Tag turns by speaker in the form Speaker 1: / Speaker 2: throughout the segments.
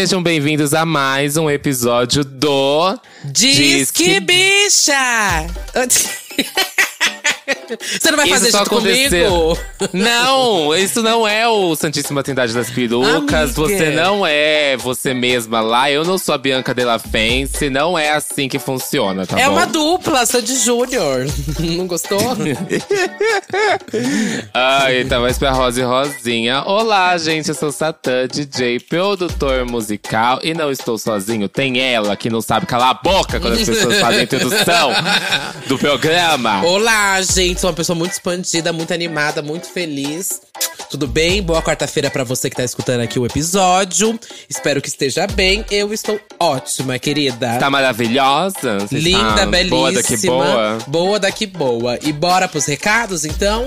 Speaker 1: Sejam bem-vindos a mais um episódio do
Speaker 2: Disque Bicha! Você não vai fazer
Speaker 1: Isso
Speaker 2: junto
Speaker 1: aconteceu.
Speaker 2: comigo?
Speaker 1: Não, isso não é o Santíssima Trindade das Perucas.
Speaker 2: Amiga.
Speaker 1: Você não é você mesma lá. Eu não sou a Bianca Della Fence. Não é assim que funciona, tá
Speaker 2: é
Speaker 1: bom?
Speaker 2: uma dupla, Sandy Júnior. Não gostou?
Speaker 1: Ai, então mais pra Rosa e Rosinha. Olá, gente, eu sou Satã, DJ, produtor musical. E não estou sozinho, tem ela que não sabe calar a boca quando as pessoas fazem a introdução do programa.
Speaker 2: Olá, gente. Sou uma pessoa muito expandida, muito animada, muito feliz. Tudo bem? Boa quarta-feira pra você que tá escutando aqui o episódio. Espero que esteja bem. Eu estou ótima, querida.
Speaker 1: Tá maravilhosa? Você
Speaker 2: Linda,
Speaker 1: tá
Speaker 2: belíssima.
Speaker 1: Boa daqui boa.
Speaker 2: Boa daqui boa. E bora pros recados, então?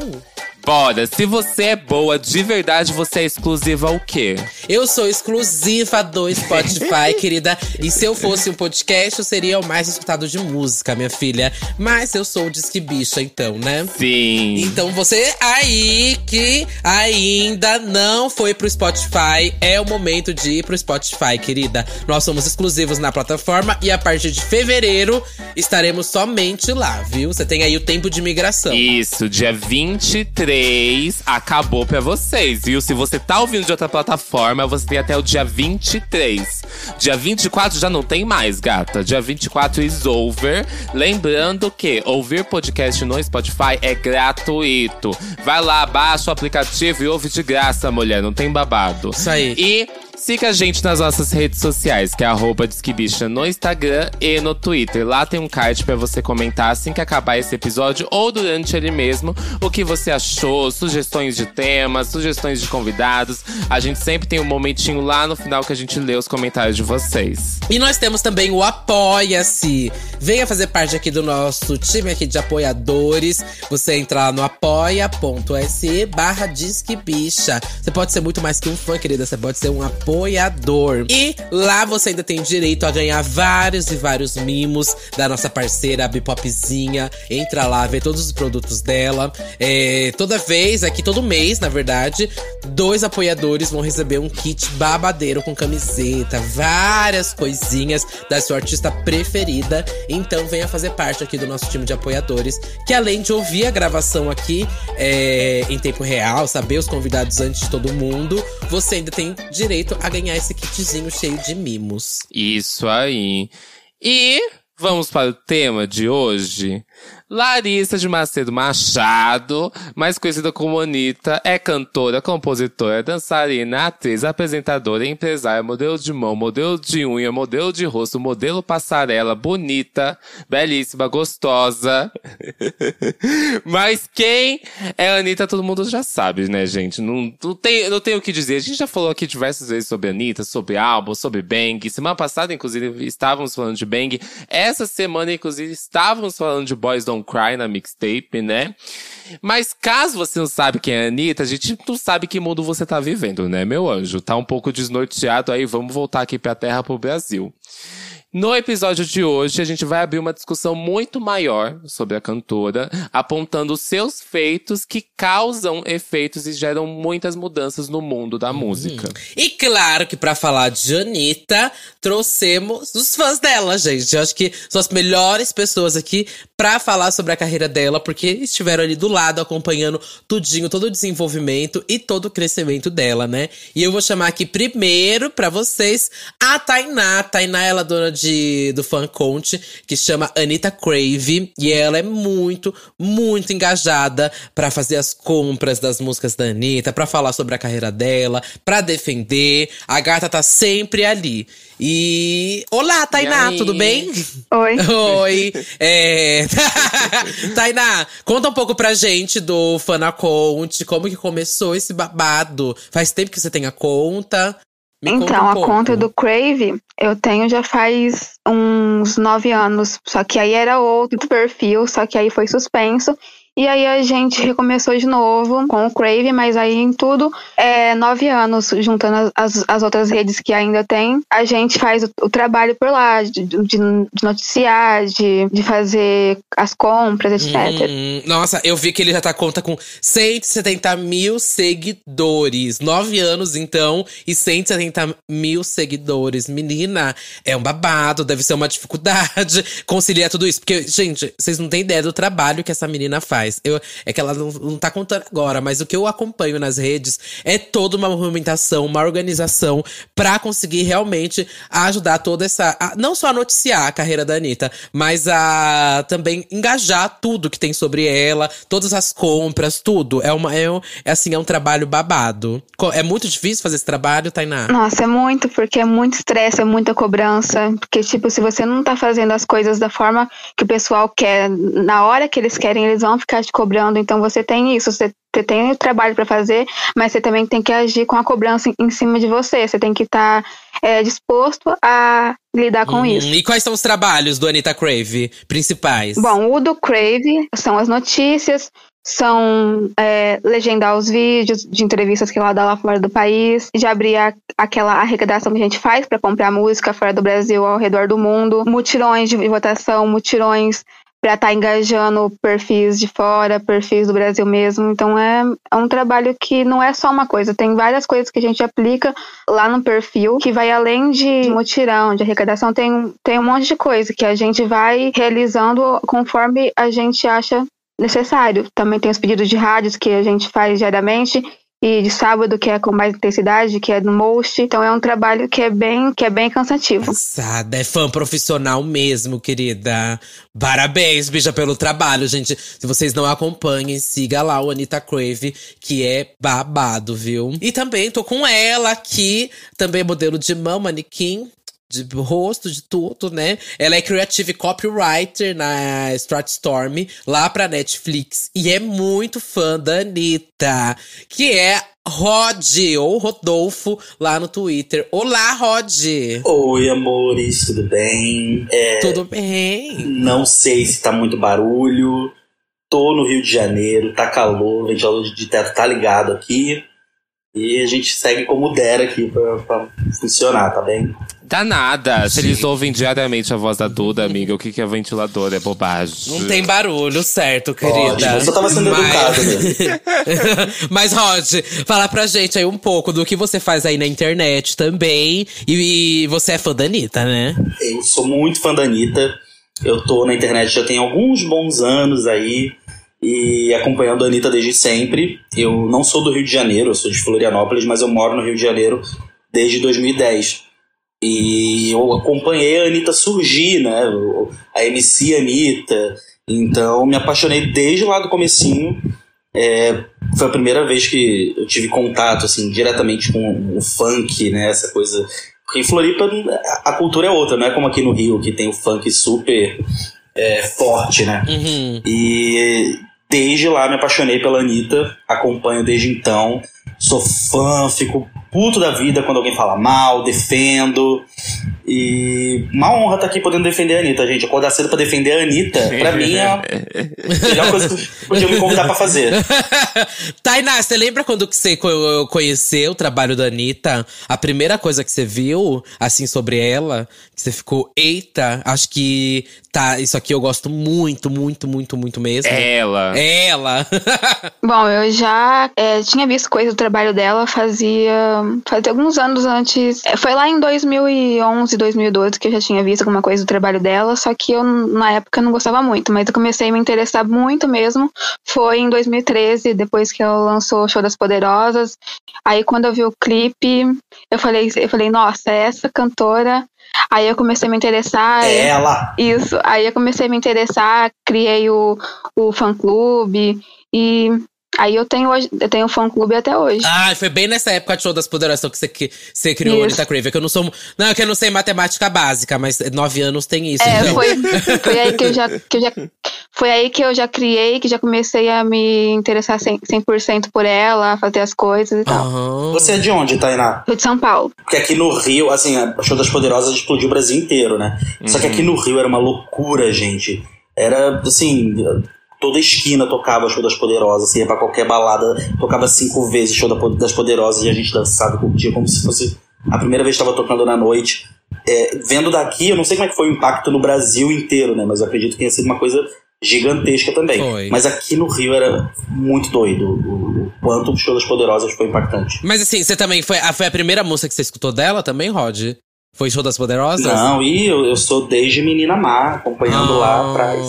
Speaker 1: Bora, se você é boa de verdade, você é exclusiva ao quê?
Speaker 2: Eu sou exclusiva do Spotify, querida. E se eu fosse um podcast, eu seria o mais escutado de música, minha filha. Mas eu sou o Disque Bicha, então, né?
Speaker 1: Sim.
Speaker 2: Então você aí que ainda não foi pro Spotify, é o momento de ir pro Spotify, querida. Nós somos exclusivos na plataforma e a partir de fevereiro estaremos somente lá, viu? Você tem aí o tempo de migração.
Speaker 1: Isso, dia 23 acabou pra vocês, viu? Se você tá ouvindo de outra plataforma, você tem até o dia 23. Dia 24 já não tem mais, gata. Dia 24 is over. Lembrando que ouvir podcast no Spotify é gratuito. Vai lá, baixa o aplicativo e ouve de graça, mulher. Não tem babado.
Speaker 2: Isso aí.
Speaker 1: E siga a gente nas nossas redes sociais, que é arroba Disquebicha no Instagram e no Twitter. Lá tem um card pra você comentar assim que acabar esse episódio ou durante ele mesmo o que você achou, sugestões de temas, sugestões de convidados. A gente sempre tem um momentinho lá no final que a gente lê os comentários de vocês.
Speaker 2: E nós temos também o Apoia-se. Venha fazer parte aqui do nosso time aqui de apoiadores. Você entra lá no apoia.se barra. Você pode ser muito mais que um fã, querida. Você pode ser um apoiador. E lá você ainda tem direito a ganhar vários e vários mimos da nossa parceira, Bipopzinha. Entra lá, vê todos os produtos dela. É, toda vez, aqui todo mês, na verdade, dois apoiadores vão receber um kit babadeiro com camiseta, várias coisinhas da sua artista preferida. Então venha fazer parte aqui do nosso time de apoiadores, que além de ouvir a gravação aqui é, em tempo real, saber os convidados antes de todo mundo, você ainda tem direito a ganhar esse kitzinho cheio de mimos.
Speaker 1: Isso aí. E vamos para o tema de hoje. Larissa de Macedo Machado, mais conhecida como Anitta, é cantora, compositora, dançarina, atriz, apresentadora, empresária, modelo de mão, modelo de unha, modelo de rosto, modelo passarela, bonita, belíssima, gostosa. Mas quem é Anitta, todo mundo já sabe, né, gente? Não, não, tem, não tem o que dizer. A gente já falou aqui diversas vezes sobre Anitta, sobre álbum, sobre Bang. Semana passada, inclusive, estávamos falando de Bang. Essa semana, inclusive, estávamos falando de Boys Don't Cry na mixtape, né? Mas caso você não sabe quem é a Anitta, a gente não sabe que mundo você tá vivendo, né, meu anjo? Tá um pouco desnorteado aí, vamos voltar aqui pra terra, pro Brasil. No episódio de hoje, a gente vai abrir uma discussão muito maior sobre a cantora, apontando seus feitos que causam efeitos e geram muitas mudanças no mundo da música.
Speaker 2: E claro que pra falar de Anitta, trouxemos os fãs dela, gente. Eu acho que são as melhores pessoas aqui pra falar sobre a carreira dela, porque estiveram ali do lado acompanhando tudinho, todo o desenvolvimento e todo o crescimento dela, né? E eu vou chamar aqui primeiro pra vocês a Tainá. A Tainá ela é dona de, do fan conte que chama Anitta Crave e ela é muito, muito engajada pra fazer as compras das músicas da Anitta, pra falar sobre a carreira dela, pra defender. A gata tá sempre ali. E olá, Tainá, tudo bem?
Speaker 3: Oi.
Speaker 2: Oi. É... Tainá, conta um pouco pra gente do Fanaconte, como que começou esse babado. Faz tempo que você tem a conta. Me
Speaker 3: então,
Speaker 2: um
Speaker 3: a
Speaker 2: pouco.
Speaker 3: conta do Crave eu tenho já faz uns nove anos. Só que aí era outro perfil, só que aí foi suspenso. E aí a gente recomeçou de novo com o Crave, mas aí em tudo, é, nove anos, juntando as, as outras redes que ainda tem, a gente faz o, o trabalho por lá, de, de, de noticiar, de, de fazer as compras, etc.
Speaker 2: Hum, nossa, eu vi que ele já tá conta com 170 mil seguidores. Nove anos, então, e 170 mil seguidores. Menina, é um babado, deve ser uma dificuldade conciliar tudo isso. Porque, gente, vocês não têm ideia do trabalho que essa menina faz. Eu, é que ela não, não tá contando agora, mas o que eu acompanho nas redes é toda uma movimentação, uma organização para conseguir realmente ajudar toda essa. A, não só a noticiar a carreira da Anitta, mas a também engajar tudo que tem sobre ela, todas as compras, tudo. É uma. É, é assim, é um trabalho babado. É muito difícil fazer esse trabalho, Tainá?
Speaker 3: Nossa, é muito, porque é muito estresse, é muita cobrança. Porque, tipo, se você não tá fazendo as coisas da forma que o pessoal quer, na hora que eles querem, eles vão ficar te cobrando. Então você tem isso, você você tem o trabalho para fazer, mas você também tem que agir com a cobrança em cima de você. Você tem que estar tá, é, disposto a lidar com isso.
Speaker 2: E quais são os trabalhos do Anitta Crave principais?
Speaker 3: Bom, o do Crave são as notícias, são é, legendar os vídeos de entrevistas que ela dá lá fora do país, de abrir a, aquela arrecadação que a gente faz para comprar música fora do Brasil ao redor do mundo, mutirões de votação, mutirões para estar tá engajando perfis de fora, perfis do Brasil mesmo. Então é, é um trabalho que não é só uma coisa, tem várias coisas que a gente aplica lá no perfil, que vai além de mutirão, de arrecadação, tem, tem um monte de coisa que a gente vai realizando conforme a gente acha necessário. Também tem os pedidos de rádios que a gente faz diariamente e de sábado, que é com mais intensidade, que é no Most. Então é um trabalho que é bem, que é bem cansativo.
Speaker 2: Cansada, é fã profissional mesmo, querida. Parabéns, bicha, pelo trabalho, gente. Se vocês não acompanhem, siga lá o Anitta Crave, que é babado, viu? E também tô com ela aqui, também modelo de mão, manequim de rosto, de tudo, né? Ela é creative copywriter na Stratstorm, lá pra Netflix. E é muito fã da Anitta, que é Rod, ou Rodolfo, lá no Twitter. Olá, Rod!
Speaker 4: Oi, amores, tudo bem?
Speaker 2: É, tudo bem.
Speaker 4: Não sei se tá muito barulho. Tô no Rio de Janeiro, tá calor, o ventilador de teto tá ligado aqui. E a gente segue como der aqui pra, pra funcionar, tá bem?
Speaker 1: Dá nada. Se eles ouvem diariamente a voz da Duda, amiga, o que, que é ventilador? É bobagem.
Speaker 2: Não tem barulho, certo, querida.
Speaker 4: Ótimo, eu só tava sendo Mas... educado, né?
Speaker 2: Mas, Rod, fala pra gente aí um pouco do que você faz aí na internet também. E, e você é fã da Anitta, né?
Speaker 4: Eu sou muito fã da Anitta. Eu tô na internet já tem alguns bons anos aí e acompanhando a Anitta desde sempre. Eu não sou do Rio de Janeiro, eu sou de Florianópolis, mas eu moro no Rio de Janeiro desde 2010. E eu acompanhei a Anitta surgir, né? A MC Anitta. Então me apaixonei desde lá do comecinho. É, foi a primeira vez que eu tive contato assim diretamente com o funk, né? Essa coisa. Porque em Floripa a cultura é outra, não é como aqui no Rio que tem o funk super é, forte, né?
Speaker 2: Uhum.
Speaker 4: E desde lá me apaixonei pela Anitta, acompanho desde então, sou fã, fico puto da vida quando alguém fala mal, defendo. E uma honra estar tá aqui podendo defender a Anitta, gente. Acordar cedo pra defender a Anitta, pra mim é a melhor coisa que podia me convidar pra fazer.
Speaker 2: Tainá, você lembra quando você conheceu o trabalho da Anitta? A primeira coisa que você viu, assim, sobre ela, que você ficou, eita, acho que tá, isso aqui eu gosto muito, muito, muito, muito mesmo.
Speaker 1: Ela.
Speaker 2: Ela.
Speaker 3: Bom, eu já é, tinha visto coisa do trabalho dela fazia, fazia alguns anos antes. É, foi lá em 2011 2011, 2012 que eu já tinha visto alguma coisa do trabalho dela, só que eu na época não gostava muito, mas eu comecei a me interessar muito mesmo. Foi em 2013, depois que ela lançou o Show das Poderosas. Aí quando eu vi o clipe, eu falei, eu falei, nossa, essa cantora Aí eu comecei a me interessar.
Speaker 4: É ela!
Speaker 3: Isso. Aí eu comecei a me interessar, criei o, o fã clube e Aí eu tenho hoje, eu tenho fã clube até hoje.
Speaker 2: Ah, foi bem nessa época de show das poderosas que você, que você criou o Anitta Crave. Que eu não sou. Não, é que eu não sei matemática básica, mas nove anos tem isso.
Speaker 3: É,
Speaker 2: então.
Speaker 3: foi, foi aí que eu já. Que eu já foi aí que eu já criei, que já comecei a me interessar 100%, 100 por ela, a fazer as coisas e tal.
Speaker 2: Uhum.
Speaker 4: Você é de onde, Tainá?
Speaker 3: Rio de São Paulo.
Speaker 4: Porque aqui no Rio, assim, a Show das Poderosas explodiu o Brasil inteiro, né? Uhum. Só que aqui no Rio era uma loucura, gente. Era, assim, toda esquina tocava show das Poderosas, ia pra qualquer balada, tocava cinco vezes show das Poderosas e a gente dançava curtia como se fosse a primeira vez que estava tocando na noite. É, vendo daqui, eu não sei como é que foi o impacto no Brasil inteiro, né? Mas eu acredito que tenha sido uma coisa gigantesca também.
Speaker 2: Foi.
Speaker 4: Mas aqui no Rio era muito doido. O, quanto o show das Poderosas foi impactante.
Speaker 2: Mas assim, você também foi, foi a primeira música que você escutou dela também, Rod? Foi Show das Poderosas?
Speaker 4: Não, e eu, eu sou desde Menina Má, acompanhando ah, lá atrás.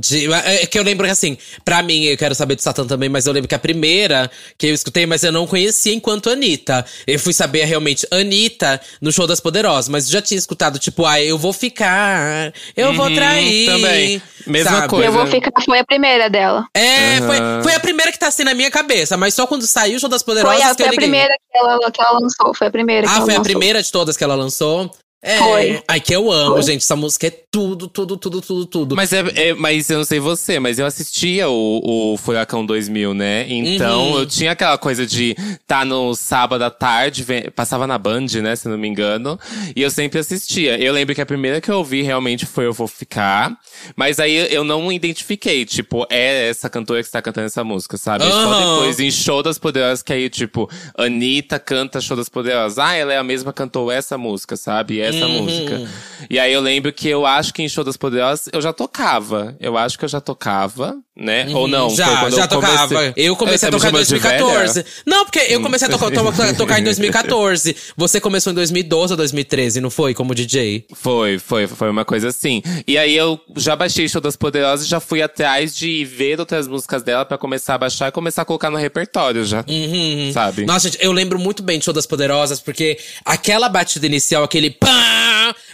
Speaker 2: De, é que eu lembro que assim, pra mim, eu quero saber do Satã também, mas eu lembro que a primeira que eu escutei, mas eu não conhecia enquanto Anitta. Eu fui saber realmente Anitta no Show das Poderosas, mas já tinha escutado, tipo, ah, eu vou ficar, eu uhum, vou trair.
Speaker 1: Também. Mesma
Speaker 2: sabe?
Speaker 1: coisa.
Speaker 3: Eu vou ficar, foi a primeira dela.
Speaker 2: É, uhum. foi, foi a primeira que tá assim na minha cabeça, mas só quando saiu o Show das Poderosas
Speaker 3: foi a,
Speaker 2: que
Speaker 3: foi
Speaker 2: eu liguei.
Speaker 3: a primeira que ela, que ela lançou, foi a primeira
Speaker 2: Ah, foi
Speaker 3: a
Speaker 2: lançou. primeira de todas que ela lançou? É.
Speaker 3: Foi.
Speaker 2: Ai, que eu amo,
Speaker 3: Foi.
Speaker 2: gente. Essa música é tudo, tudo, tudo, tudo, tudo.
Speaker 1: Mas, é, é- mas eu não sei você, mas eu assistia o, o Furacão 2000, né? Então
Speaker 2: Uhum.
Speaker 1: eu tinha aquela coisa de tá no sábado à tarde, passava na Band, né? Se não me engano. E eu sempre assistia. Eu lembro que a primeira que eu ouvi realmente foi Eu Vou Ficar. Mas aí eu não identifiquei, tipo, é essa cantora que está cantando essa música, sabe? Só
Speaker 2: Aham.
Speaker 1: depois em Show das Poderosas, que aí, tipo, Anitta canta Show das Poderosas. Ah, ela é a mesma que cantou essa música, sabe? Essa
Speaker 2: Uhum.
Speaker 1: música. E aí eu lembro que eu acho que em Show das Poderosas eu já tocava. Eu acho que eu já tocava, né? Ou não?
Speaker 2: Uhum. Já, já
Speaker 1: eu
Speaker 2: tocava.
Speaker 1: comecei.
Speaker 2: Eu comecei
Speaker 1: Você
Speaker 2: a tocar em
Speaker 1: me chama de
Speaker 2: 2014.
Speaker 1: velha?
Speaker 2: Não, porque eu comecei a tocar, to- tocar em 2014. Você começou em 2012 ou 2013, não foi? Como DJ?
Speaker 1: Foi, foi, foi uma coisa assim. E aí eu já baixei Show das Poderosas e já fui atrás de ver outras músicas dela pra começar a baixar e começar a colocar no repertório já.
Speaker 2: Uhum.
Speaker 1: Sabe?
Speaker 2: Nossa, gente, eu lembro muito bem de Show das Poderosas, porque aquela batida inicial, aquele pá!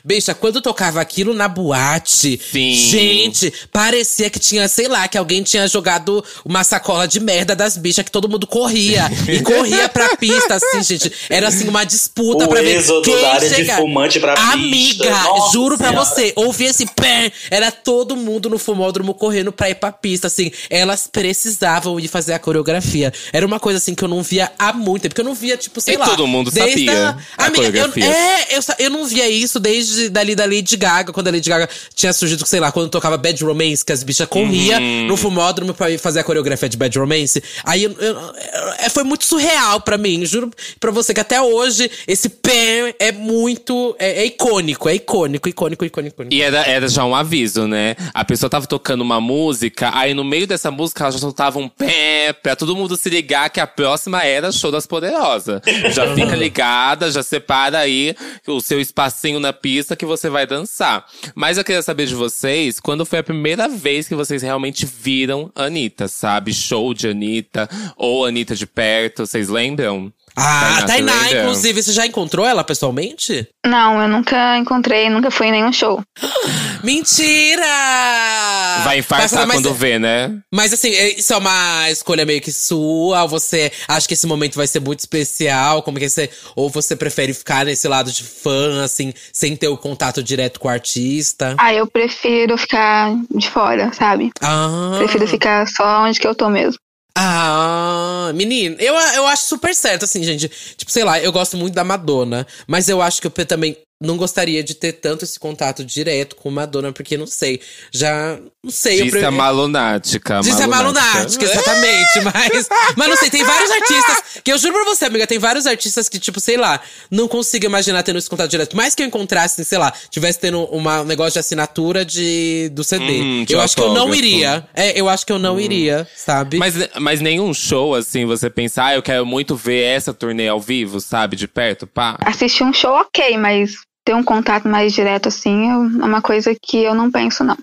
Speaker 2: Bicha, quando tocava aquilo na boate,
Speaker 1: Sim.
Speaker 2: gente, parecia que tinha, sei lá, que alguém tinha jogado uma sacola de merda das bichas, que todo mundo corria. e corria pra pista, assim, gente. Era assim, uma disputa
Speaker 4: O
Speaker 2: pra ver quem
Speaker 4: da área de
Speaker 2: chega.
Speaker 4: fumante pra pista.
Speaker 2: Amiga,
Speaker 4: Nossa
Speaker 2: juro pra você, ouvia esse pé, era todo mundo no fumódromo correndo pra ir pra pista, assim. Elas precisavam ir fazer a coreografia. Era uma coisa assim que eu não via há muito tempo, porque eu não via, tipo, sei
Speaker 1: E
Speaker 2: lá.
Speaker 1: todo mundo sabia a
Speaker 2: Amiga, eu,
Speaker 1: coreografia.
Speaker 2: é, eu, eu não via isso desde dali da Lady Gaga, quando a Lady Gaga tinha surgido, sei lá, quando tocava Bad Romance, que as bichas corriam
Speaker 1: Uhum.
Speaker 2: no fumódromo pra fazer a coreografia de Bad Romance. Aí eu- eu- eu- é, foi muito surreal pra mim, juro pra você que até hoje esse pé é muito. É, é icônico, é icônico, icônico, icônico. icônico.
Speaker 1: E era, era já um aviso, né? A pessoa tava tocando uma música, aí no meio dessa música ela já soltava um pé pra todo mundo se ligar que a próxima era Show das Poderosas. Já fica ligada, já separa aí o seu espacinho na pista que você vai dançar. Mas eu queria saber de vocês, quando foi a primeira vez que vocês realmente viram Anitta, sabe? Show de Anitta, ou Anitta de perto, vocês lembram?
Speaker 2: Ah, a
Speaker 1: Tainá, você
Speaker 2: Tainá,
Speaker 1: lembra?
Speaker 2: inclusive, você já encontrou ela pessoalmente?
Speaker 3: Não, eu nunca encontrei, nunca fui em nenhum show.
Speaker 2: Mentira!
Speaker 1: Vai infartar
Speaker 2: Mas-
Speaker 1: quando vê, né?
Speaker 2: Mas assim, é- isso é uma escolha meio que sua? Ou você acha que esse momento vai ser muito especial? Como que você. Ou você prefere ficar nesse lado de fã, assim, sem ter o contato direto com o artista?
Speaker 3: Ah, eu prefiro ficar de fora, sabe?
Speaker 2: Ah.
Speaker 3: Prefiro ficar só onde que eu tô mesmo.
Speaker 2: Ah, menino, eu, eu acho super certo, assim, gente. Tipo, sei lá, eu gosto muito da Madonna, mas eu acho que eu também não gostaria de ter tanto esse contato direto com Madonna, porque não sei, já. Não sei, eu
Speaker 1: Disse
Speaker 2: pre-
Speaker 1: a malunática.
Speaker 2: Disse a Malunática, exatamente. Mas, mas não sei, tem vários artistas. Que eu juro pra você, amiga, tem vários artistas que, tipo, sei lá, não consigo imaginar tendo esse contato direto. Mais que eu encontrasse, sei lá, tivesse tendo uma, um negócio de assinatura de, do CD.
Speaker 1: Hum, de
Speaker 2: eu acho que eu não iria. É, eu acho que eu não iria, sabe?
Speaker 1: Mas, mas nenhum show, assim, você pensar, ah, eu quero muito ver essa turnê ao vivo, sabe? De perto, pá.
Speaker 3: Assistir um show, ok, mas ter um contato mais direto assim é uma coisa que eu não penso, não.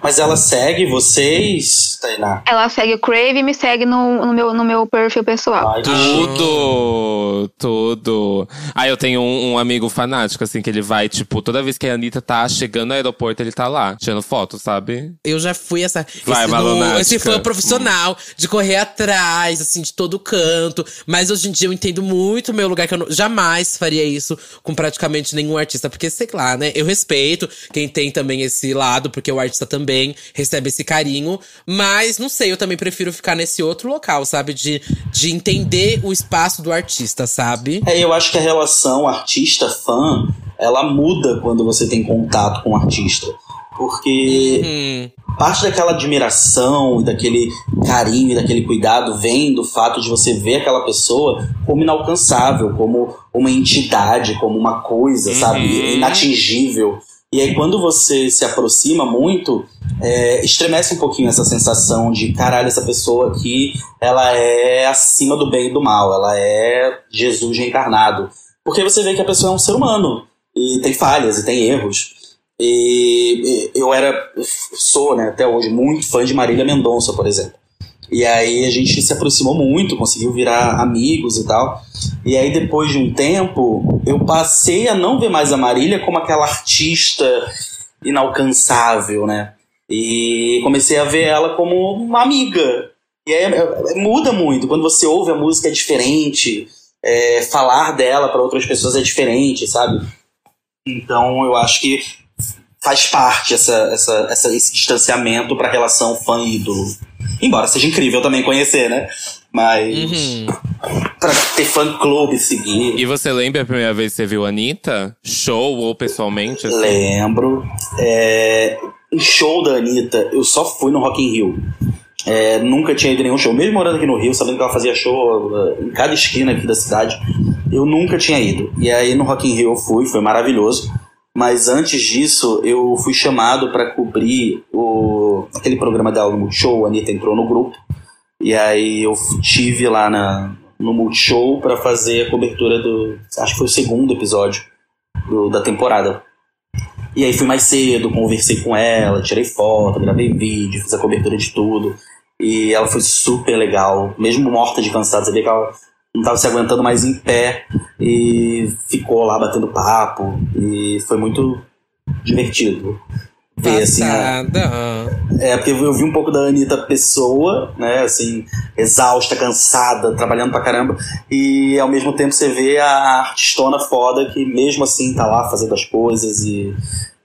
Speaker 4: Mas ela segue vocês, Tainá?
Speaker 3: Ela segue o Crave e me segue no, no meu, no meu perfil pessoal.
Speaker 4: Ai,
Speaker 1: Tudo! Tudo! Ah, eu tenho um, um amigo fanático, assim, que ele vai, tipo, toda vez que a Anitta tá chegando no aeroporto, ele tá lá, tirando foto, sabe?
Speaker 2: Eu já fui essa.
Speaker 1: Vai,
Speaker 2: esse,
Speaker 1: Malunática.
Speaker 2: esse fã profissional de correr atrás, assim, de todo canto. Mas hoje em dia eu entendo muito o meu lugar, que eu não- jamais faria isso com praticamente nenhum artista. Porque, sei lá, né? Eu respeito quem tem também esse lado, porque o artista também recebe esse carinho. Mas, não sei, eu também prefiro ficar nesse outro local, sabe? De, de entender o espaço do artista, sabe?
Speaker 4: É, eu acho que a relação artista-fã, ela muda quando você tem contato com o artista. Porque
Speaker 2: Uhum.
Speaker 4: parte daquela admiração e daquele carinho e daquele cuidado vem do fato de você ver aquela pessoa como inalcançável, como uma entidade, como uma coisa, sabe?
Speaker 1: Uhum.
Speaker 4: Inatingível. E aí, quando você se aproxima muito, é, estremece um pouquinho essa sensação de caralho, essa pessoa aqui, ela é acima do bem e do mal, ela é Jesus reencarnado. Porque você vê que a pessoa é um ser humano, e tem falhas, e tem erros. E e eu era, sou, né, até hoje, muito fã de Marília Mendonça, por exemplo. E aí a gente se aproximou muito, conseguiu virar amigos e tal. E aí depois de um tempo, eu passei a não ver mais a Marília como aquela artista inalcançável, né? E comecei a ver ela como uma amiga. E aí é- é- muda muito. Quando você ouve a música é diferente. é, falar dela para outras pessoas é diferente, sabe? Então eu acho que faz parte essa, essa, essa- esse distanciamento para a relação fã-ídolo. Embora seja incrível também conhecer, né? Mas
Speaker 2: Uhum.
Speaker 4: pra ter fã-clube seguir.
Speaker 1: E você lembra a primeira vez que você viu a Anitta? Show ou pessoalmente? assim?
Speaker 4: Lembro. É, em show da Anitta, eu só fui no Rock in Rio. É, nunca tinha ido em nenhum show. Mesmo morando aqui no Rio, sabendo que ela fazia show uh, em cada esquina aqui da cidade, eu nunca tinha ido. E aí no Rock in Rio eu fui, foi maravilhoso. Mas antes disso, eu fui chamado para cobrir o, aquele programa dela no Multishow. A Anitta entrou no grupo. E aí eu tive lá na, no Multishow para fazer a cobertura do. Acho que foi o segundo episódio do- da temporada. E aí fui mais cedo, conversei com ela, tirei foto, gravei vídeo, fiz a cobertura de tudo. E ela foi super legal, mesmo morta de cansado, você vê que ela não estava se aguentando mais em pé e ficou lá batendo papo. E foi muito divertido ver assim. a-
Speaker 2: Passada.
Speaker 4: é, porque eu vi um pouco da Anitta pessoa, né, assim, exausta, cansada, trabalhando pra caramba, e ao mesmo tempo você vê a artistona foda que mesmo assim tá lá fazendo as coisas e,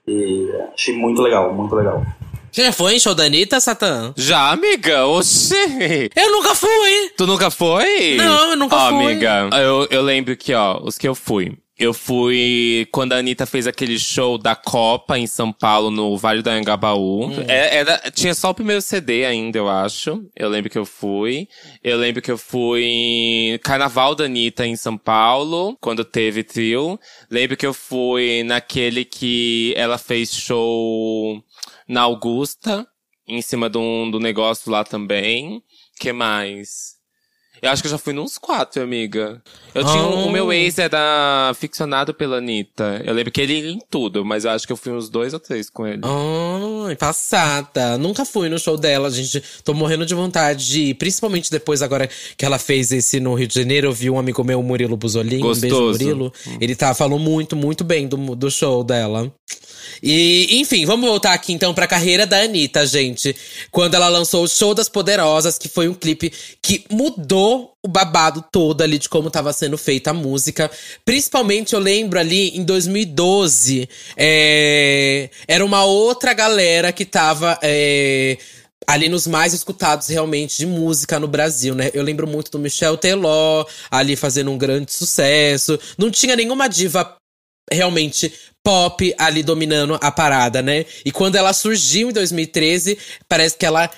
Speaker 4: e achei muito legal, muito legal.
Speaker 2: Você já foi em show da Anitta, Satã?
Speaker 1: Já, amiga? Oxê!
Speaker 2: Eu nunca fui!
Speaker 1: Tu nunca foi?
Speaker 2: Não, eu nunca
Speaker 1: Ó,
Speaker 2: fui.
Speaker 1: amiga, eu, eu lembro que, ó, os que eu fui. Eu fui quando a Anitta fez aquele show da Copa em São Paulo, no Vale do Anhangabaú.
Speaker 2: Hum.
Speaker 1: É- era, tinha só o primeiro CD ainda, eu acho. Eu lembro que eu fui. Eu lembro que eu fui em Carnaval da Anitta em São Paulo, quando teve trio. Lembro que eu fui naquele que ela fez show na Augusta, em cima de um, do negócio lá também. que mais? Eu acho que eu já fui nos quatro, amiga. Eu tinha um-
Speaker 2: Ah.
Speaker 1: o meu ex era ficcionado pela Anitta. Eu lembro que ele ia em tudo, mas eu acho que eu fui uns dois ou três com ele.
Speaker 2: Ai, passada. Nunca fui no show dela, gente. Tô morrendo de vontade de ir. Principalmente depois, agora que ela fez esse no Rio de Janeiro. Eu vi um amigo meu, Murilo Buzolin. Um beijo. Murilo. Ele tá, falou muito, muito bem do, do show dela. E, enfim, vamos voltar aqui então pra carreira da Anitta, gente. Quando ela lançou o Show das Poderosas, que foi um clipe que mudou o babado todo ali de como tava sendo feita a música. Principalmente, eu lembro ali em 2012, é, era uma outra galera que tava. é, ali nos mais escutados realmente de música no Brasil, né? Eu lembro muito do Michel Teló, ali fazendo um grande sucesso. Não tinha nenhuma diva realmente pop ali dominando a parada, né? E quando ela surgiu em 2013, parece que ela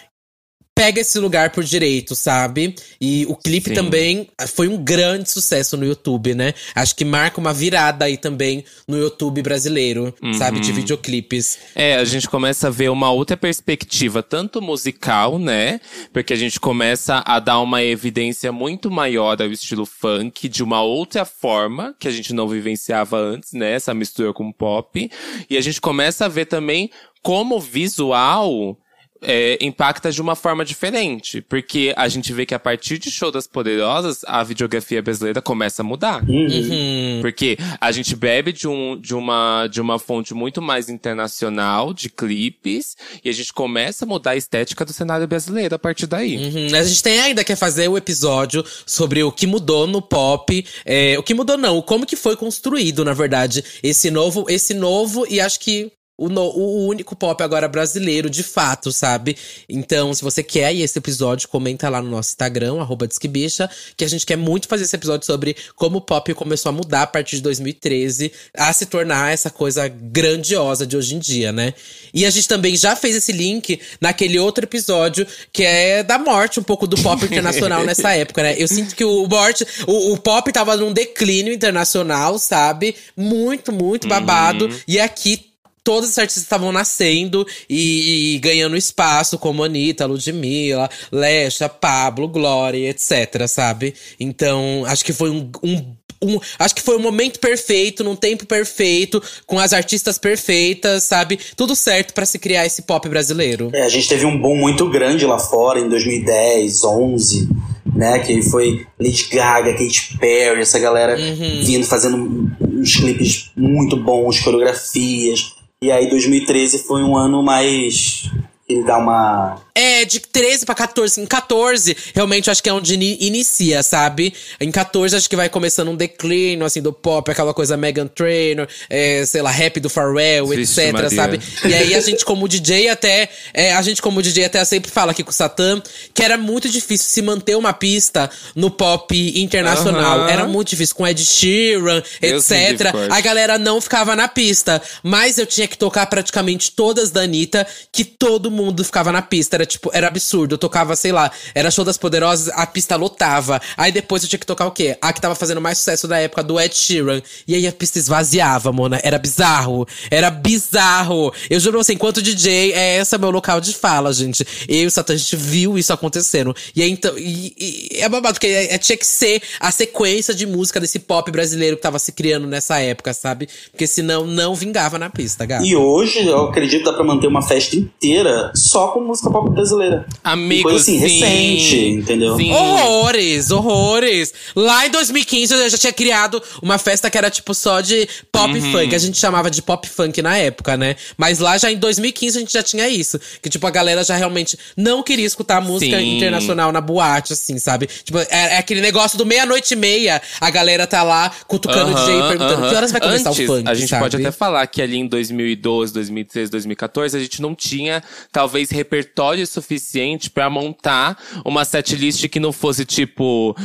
Speaker 2: pega esse lugar por direito, sabe? E o clipe
Speaker 1: Sim.
Speaker 2: também foi um grande sucesso no YouTube, né? Acho que marca uma virada aí também no YouTube brasileiro, sabe? De videoclipes.
Speaker 1: É, a gente começa a ver uma outra perspectiva, tanto musical, né? Porque a gente começa a dar uma evidência muito maior ao estilo funk, de uma outra forma, que a gente não vivenciava antes, né? Essa mistura com pop. E a gente começa a ver também como o visual é, impacta de uma forma diferente. Porque a gente vê que a partir de Show das Poderosas, a videografia brasileira começa a mudar.
Speaker 2: Uhum.
Speaker 1: Porque a gente bebe de, um, de, uma, de uma fonte muito mais internacional de clipes e a gente começa a mudar a estética do cenário brasileiro a partir daí.
Speaker 2: Uhum. A gente tem ainda que fazer o episódio sobre o que mudou no pop. é, o que mudou não, como que foi construído, na verdade, esse novo, esse novo e acho que o, no, o único pop agora brasileiro, de fato, sabe? Então, se você quer esse episódio, comenta lá no nosso Instagram, arroba Disquebicha, que a gente quer muito fazer esse episódio sobre como o pop começou a mudar a partir de 2013, a se tornar essa coisa grandiosa de hoje em dia, né? E a gente também já fez esse link naquele outro episódio, que é da morte um pouco do pop internacional nessa época, né? Eu sinto que o morte, o, o pop tava num declínio internacional, sabe? Muito, muito babado. Uhum. E aqui todos os artistas estavam nascendo e, e, ganhando espaço, como Anitta, Ludmilla, Lesha, Pablo, Glória, etc, sabe? Então, acho que foi um, um um, acho que foi um momento perfeito, num tempo perfeito, com as artistas perfeitas, sabe? Tudo certo para se criar esse pop brasileiro.
Speaker 4: É, a gente teve um boom muito grande lá fora em 2010, 11, né? Que foi Lady Gaga, Katy Perry, essa galera uhum. vindo fazendo uns clipes muito bons, coreografias. E aí 2013 foi um ano mais ele dá uma.
Speaker 2: É, de 13 pra 14. Em 14, realmente, acho que é onde inicia, sabe? Em 14, acho que vai começando um declínio, assim, do pop, aquela coisa Megan Trainor, é, sei lá, rap do Pharrell, Vixe, etc, Maria. sabe? E aí, a gente, como DJ, até. É, a gente, como DJ, até sempre fala aqui com o Satã que era muito difícil se manter uma pista no pop internacional. Uhum. Era muito difícil, com Ed Sheeran, eu etc. A galera não ficava na pista. Mas eu tinha que tocar praticamente todas da Anitta, que todo mundo ficava na pista. Era tipo, era absurdo. Eu tocava, sei lá, era show das poderosas, a pista lotava. Aí depois eu tinha que tocar o quê? A que tava fazendo mais sucesso da época, do Ed Sheeran. E aí a pista esvaziava, mona. Era bizarro. Era bizarro. Eu juro assim, enquanto DJ, é esse meu local de fala, gente. Eu e o Satan, a gente viu isso acontecendo. E aí então. E, e é babado, porque é, é, tinha que ser a sequência de música desse pop brasileiro que tava se criando nessa época, sabe? Porque senão não vingava na pista, gato.
Speaker 4: E hoje, eu acredito dá pra manter uma festa inteira só com música pop brasileira.
Speaker 1: Amigo, coisa assim, sim,
Speaker 4: recente, entendeu?
Speaker 2: Sim. Horrores, horrores. Lá em 2015 eu já tinha criado uma festa que era tipo só de pop uhum. funk. A gente chamava de pop funk na época, né? Mas lá já em 2015 a gente já tinha isso. Que tipo, a galera já realmente não queria escutar música sim. internacional na boate, assim, sabe? Tipo, é, é aquele negócio do meia-noite e meia, a galera tá lá cutucando uhum, o DJ perguntando uhum. que horas vai começar
Speaker 1: Antes,
Speaker 2: o funk,
Speaker 1: A gente
Speaker 2: sabe?
Speaker 1: pode até falar que ali em 2012, 2013, 2014, a gente não tinha talvez repertório suficiente para montar uma setlist que não fosse tipo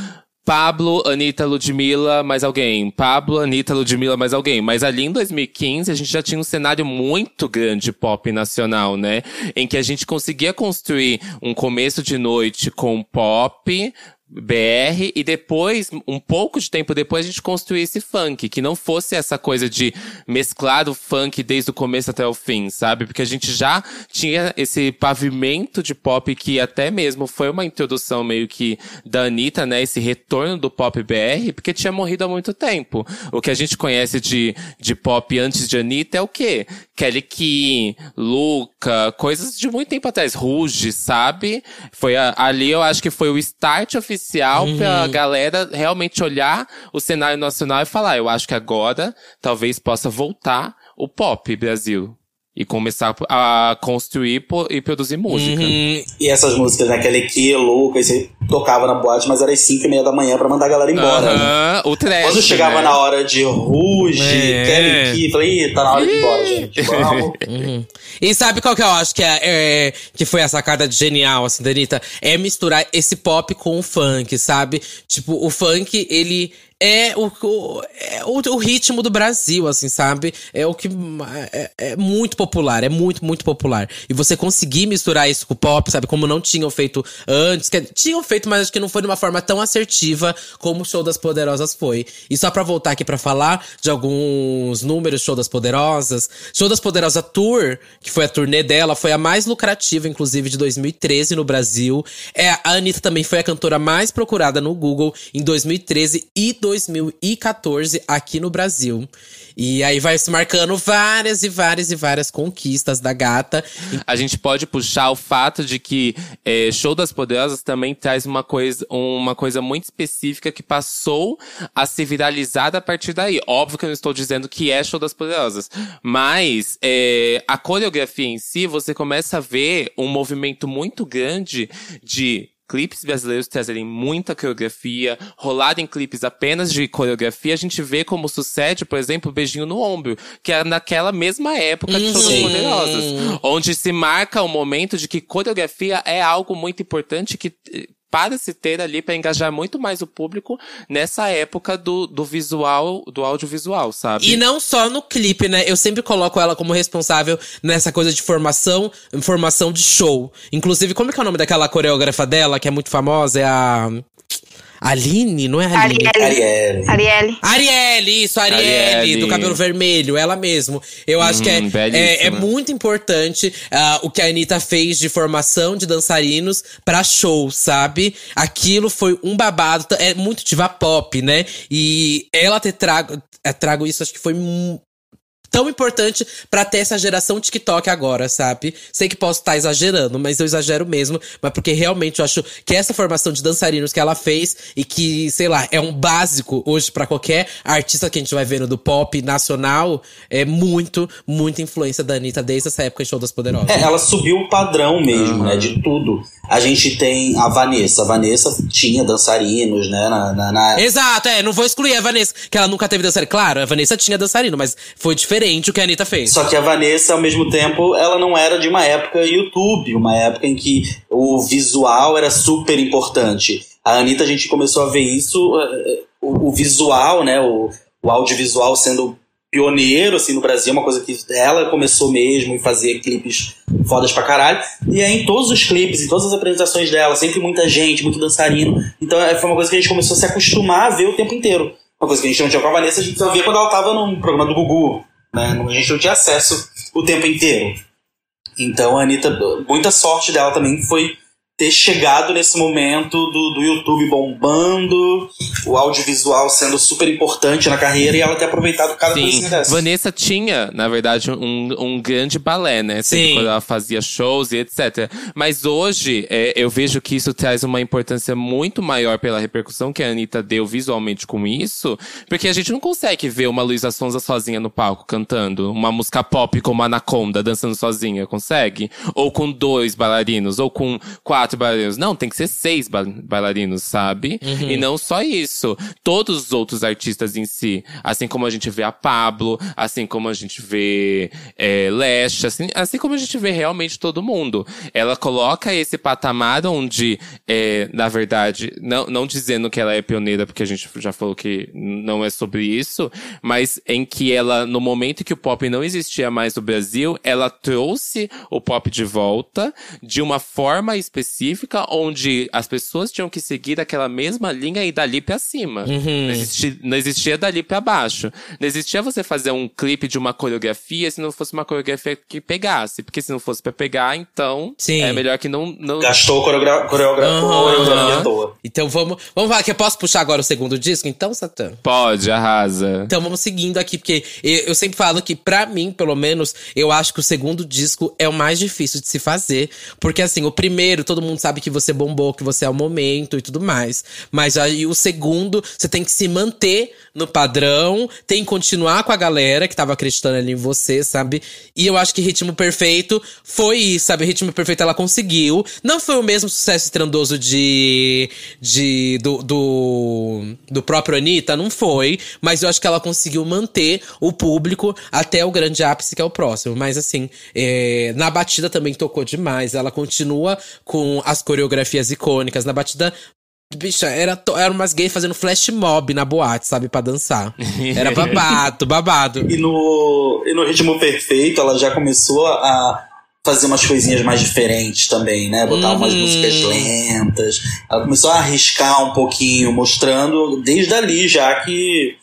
Speaker 1: Pablo, Anitta, Ludmilla, mais alguém. Pablo, Anitta, Ludmilla, mais alguém. Mas ali em 2015 a gente já tinha um cenário muito grande pop nacional, né? Em que a gente conseguia construir um começo de noite com pop, BR e depois, um pouco de tempo depois, a gente construir esse funk, que não fosse essa coisa de mesclar o funk desde o começo até o fim, sabe? Porque a gente já tinha esse pavimento de pop que até mesmo foi uma introdução meio que da Anitta, né? Esse retorno do pop BR, porque tinha morrido há muito tempo. O que a gente conhece de, de pop antes de Anitta é o quê? Kelly Key, Luca, coisas de muito tempo atrás. Ruge, sabe? Foi a, ali eu acho que foi o start oficial uhum. pra galera realmente olhar o cenário nacional e falar, eu acho que agora talvez possa voltar o pop Brasil e começar a construir e produzir música.
Speaker 4: Uhum. E essas músicas, né? Aquele que louco, você tocava na boate, mas era às 5 e meia da manhã pra mandar a galera embora. Uhum. Né?
Speaker 1: O trash,
Speaker 4: Quando chegava
Speaker 1: né?
Speaker 4: na hora de Ruge, é. Kelly Key, falei, Ih, tá na hora de ir embora, gente. Vamos.
Speaker 2: Uhum. E sabe qual que eu acho que, é, é, que foi a sacada genial, assim, Danita? É misturar esse pop com o funk, sabe? Tipo, o funk, ele é o, o, é o, o, ritmo do Brasil, assim, sabe? É o que é, é, muito popular, é muito, muito popular. E você conseguir misturar isso com o pop, sabe? Como não tinham feito antes. Que, tinham feito, mas acho que não foi de uma forma tão assertiva como o Show das Poderosas foi. E só pra voltar aqui para falar de alguns números Show das Poderosas. Show das Poderosas Tour, que foi a turnê dela, foi a mais lucrativa, inclusive, de 2013 no Brasil. É, a Anitta também foi a cantora mais procurada no Google em 2013 e 2014. 2014 aqui no Brasil. E aí vai se marcando várias e várias e várias conquistas da gata.
Speaker 1: A gente pode puxar o fato de que é, Show das Poderosas também traz uma coisa, uma coisa muito específica que passou a ser viralizada a partir daí. Óbvio que eu não estou dizendo que é Show das Poderosas, mas é, a coreografia em si, você começa a ver um movimento muito grande de clipes brasileiros trazerem muita coreografia, rolarem clipes apenas de coreografia, a gente vê como sucede, por exemplo, o Beijinho no Ombro, que era naquela mesma época de Show das
Speaker 2: Sim.
Speaker 1: Poderosas, onde se marca o momento de que coreografia é algo muito importante que eh, para se ter ali para engajar muito mais o público nessa época do, do visual, do audiovisual, sabe?
Speaker 2: E não só no clipe, né? Eu sempre coloco ela como responsável nessa coisa de formação, formação de show. Inclusive, como é que é o nome daquela coreógrafa dela, que é muito famosa? É a. Aline? Não é Aline?
Speaker 3: Arielle.
Speaker 4: Arielle.
Speaker 3: Arielle.
Speaker 2: Arielle, isso, Arielle,
Speaker 1: Arielle.
Speaker 2: do cabelo vermelho, ela mesmo. Eu acho que é,
Speaker 1: Hum,
Speaker 2: é, é muito importante ah, o que a Anitta fez de formação de dançarinos pra show, sabe? Aquilo foi um babado, é muito diva pop, né? E ela ter trago, é, trago isso, acho que foi tão importante pra ter essa geração TikTok agora, sabe? Sei que posso estar exagerando, mas eu exagero mesmo, mas porque realmente eu acho que essa formação de dançarinos que ela fez e que, sei lá, é um básico hoje pra qualquer artista que a gente vai vendo do pop nacional, é muito, muita influência da Anitta desde essa época de Show das Poderosas.
Speaker 4: É, ela subiu o padrão mesmo, né? De tudo. A gente tem a Vanessa. A Vanessa tinha dançarinos, né? Na, na- na-
Speaker 2: Exato, é, não vou excluir a Vanessa, que ela nunca teve dançarino. Claro, a Vanessa tinha dançarino, mas foi diferente o que a Anitta fez.
Speaker 4: Só que a Vanessa, ao mesmo tempo, ela não era de uma época YouTube, uma época em que o visual era super importante. A Anitta, a gente começou a ver isso, eh, o, o visual, né? O, o audiovisual sendo pioneiro, assim, no Brasil, uma coisa que ela começou mesmo e fazer clipes fodas pra caralho. E aí, em todos os clipes, em todas as apresentações dela, sempre muita gente, muito dançarino. Então, eh, foi uma coisa que a gente começou a se acostumar a ver o tempo inteiro. Uma coisa que a gente não tinha com a Vanessa, a gente só via quando ela tava num programa do Gugu, né? A gente não tinha acesso o tempo inteiro. Então a Anitta, muita sorte dela também foi ter chegado nesse momento do, do YouTube bombando, o audiovisual sendo super importante na carreira e ela ter aproveitado cada
Speaker 1: Sim,
Speaker 4: coisinha dessa.
Speaker 1: Vanessa tinha, na verdade, um, um grande balé, né? Sempre
Speaker 2: Sim.
Speaker 1: Quando ela fazia shows e etc. Mas hoje, é, eu vejo que isso traz uma importância muito maior pela repercussão que a Anitta deu visualmente com isso. Porque a gente não consegue ver uma Luísa Sonza sozinha no palco cantando. Uma música pop como Anaconda dançando sozinha, consegue? Ou com dois bailarinos, ou com quatro bailarinos. Não, tem que ser seis ba- bailarinos, sabe? E não só isso. Todos os outros artistas em si. Assim como a gente vê a Pablo, assim como a gente vê é, Leste, assim, assim como a gente vê realmente todo mundo. Ela coloca esse patamar onde, é, na verdade, não, não dizendo que ela é pioneira, porque a gente já falou que não é sobre isso, mas em que ela, no momento que o pop não existia mais no Brasil, ela trouxe o pop de volta de uma forma específica onde as pessoas tinham que seguir aquela mesma linha e dali pra cima. Não, existia, não existia dali pra baixo. Não existia você fazer um clipe de uma coreografia se não fosse uma coreografia que pegasse. Porque se não fosse pra pegar, então
Speaker 2: Sim.
Speaker 1: é melhor que não. não...
Speaker 4: Gastou coreogra coreografia à toa.
Speaker 2: Então vamos, vamos lá, que eu posso puxar agora o segundo disco, então, Satã?
Speaker 1: Pode, arrasa.
Speaker 2: Então vamos seguindo aqui, porque eu, eu sempre falo que, pra mim, pelo menos, eu acho que o segundo disco é o mais difícil de se fazer. Porque, assim, o primeiro, todo mundo sabe que você bombou, que você é o momento e tudo mais. Mas aí o segundo, você tem que se manter no padrão, tem que continuar com a galera que tava acreditando ali em você, sabe? E eu acho que Ritmo Perfeito foi isso, sabe? Ritmo Perfeito ela conseguiu. Não foi o mesmo sucesso estrondoso de. de do, do, do próprio Anitta, não foi. Mas eu acho que ela conseguiu manter o público até o grande ápice, que é o próximo. Mas assim, é, na batida também tocou demais. Ela continua com as coreografias icônicas. Na batida. Bicha, era, to- era umas gays fazendo flash mob na boate, sabe? Pra dançar. Era babado, babado.
Speaker 4: E no, e no ritmo perfeito, ela já começou a fazer umas coisinhas mais diferentes também, né? Botar umas
Speaker 2: Uhum.
Speaker 4: músicas lentas. Ela começou a arriscar um pouquinho, mostrando desde ali já que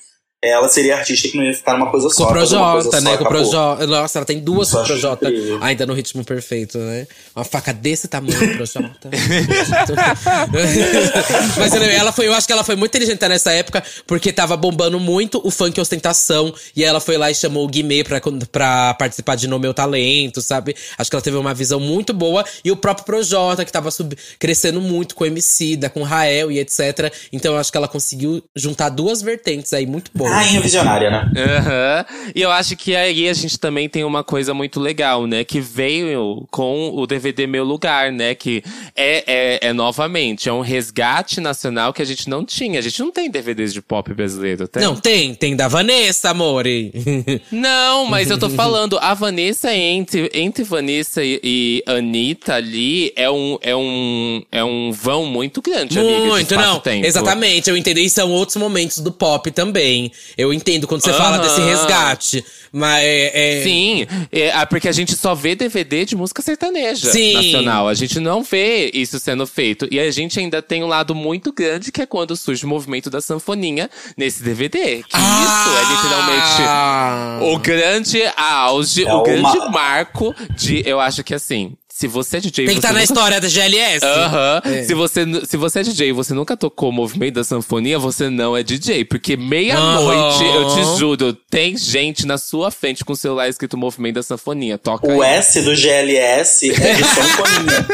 Speaker 4: ela seria artista que não ia ficar numa coisa
Speaker 2: Com
Speaker 4: só.
Speaker 2: o
Speaker 4: uma coisa
Speaker 2: Projota,
Speaker 4: só
Speaker 2: né?
Speaker 4: e
Speaker 2: Com o. Projota. Nossa, ela tem duas com o Projota ainda no ritmo perfeito, né? Uma faca desse tamanho, Projota. Mas ela- foi, eu acho que ela foi muito inteligente nessa época, porque tava bombando muito o funk ostentação. E ela foi lá e chamou o Guimê pra, pra participar de No Meu Talento, sabe? Acho que ela teve uma visão muito boa. E o próprio Projota, que tava sub- crescendo muito com o Emicida, com o Rael e etc. Então eu acho que ela conseguiu juntar duas vertentes aí muito boas.
Speaker 4: Rainha visionária, né?
Speaker 1: Aham. E eu acho que aí a gente também tem uma coisa muito legal, né? Que veio com o DVD Meu Lugar, né? Que é, é, é novamente, é um resgate nacional que a gente não tinha. A gente não tem DVDs de pop brasileiro, tem?
Speaker 2: Não, tem, tem da Vanessa, amore.
Speaker 1: Não, mas eu tô falando, a Vanessa entre, entre Vanessa e, e Anitta ali é um, é um, é um vão muito grande, amiga,
Speaker 2: Muito, não.
Speaker 1: espaço-tempo.
Speaker 2: Exatamente, eu entendo. E são outros momentos do pop também. Eu entendo quando você fala
Speaker 1: Aham.
Speaker 2: desse resgate. Mas é. é-
Speaker 1: Sim, é, ah, porque a gente só vê DVD de música sertaneja
Speaker 2: Sim.
Speaker 1: nacional. A gente não vê isso sendo feito. E a gente ainda tem um lado muito grande, que é quando surge o movimento da sanfoninha nesse DVD. Que isso é literalmente
Speaker 2: Ah.
Speaker 1: o grande auge,
Speaker 4: É
Speaker 1: o grande
Speaker 4: uma-
Speaker 1: marco de. Eu acho que assim, se você é DJ.
Speaker 2: Tem que estar na
Speaker 1: nunca
Speaker 2: história da GLS.
Speaker 1: Aham.
Speaker 2: É.
Speaker 1: Se, você, se você é DJ e você nunca tocou o movimento da sanfonia, você não é DJ. Porque meia-noite, eu te juro, tem gente na sua frente com o celular escrito movimento da sanfonia. Toca
Speaker 4: O
Speaker 1: aí.
Speaker 4: S do GLS é de sanfoninha.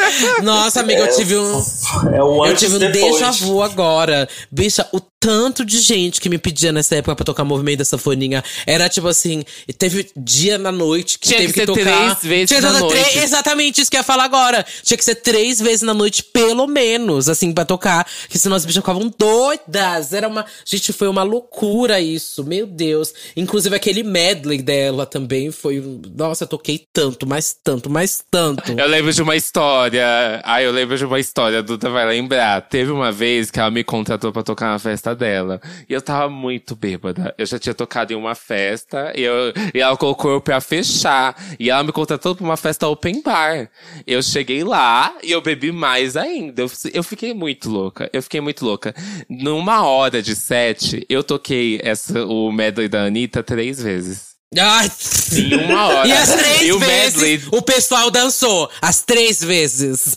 Speaker 2: Nossa, amiga, eu tive um.
Speaker 4: É o
Speaker 2: Eu tive um déjà vu agora. Bicha, o tanto de gente que me pedia nessa época pra tocar movimento da sanfoninha. Era tipo assim, teve dia na noite que
Speaker 1: Tinha
Speaker 2: teve
Speaker 1: que
Speaker 2: que,
Speaker 1: ser
Speaker 2: tocar.
Speaker 1: três vezes
Speaker 2: Tinha
Speaker 1: na noite.
Speaker 2: três- exatamente isso que eu ia falar agora. Tinha que ser três vezes na noite, pelo menos, assim, pra tocar. Que senão as bichas ficavam doidas. Era uma. Gente, foi uma loucura isso. Meu Deus. Inclusive aquele medley dela também foi. Nossa, eu toquei tanto, mais tanto, mais tanto.
Speaker 1: Eu lembro de uma história. Ai, eu lembro de uma história, a Duda vai lembrar. Teve uma vez que ela me contratou pra tocar na festa dela. E eu tava muito bêbada. Eu já tinha tocado em uma festa e, eu, e ela colocou eu pra fechar. E ela me contratou pra uma festa open bar. Eu cheguei lá e eu bebi mais ainda. Eu, eu fiquei muito louca. Eu fiquei muito louca. Numa hora de sete, eu toquei essa, o medley da Anitta três vezes.
Speaker 2: Ai,
Speaker 1: Em uma hora.
Speaker 2: E as três
Speaker 1: E o
Speaker 2: vezes
Speaker 1: medley
Speaker 2: o pessoal dançou. As três vezes.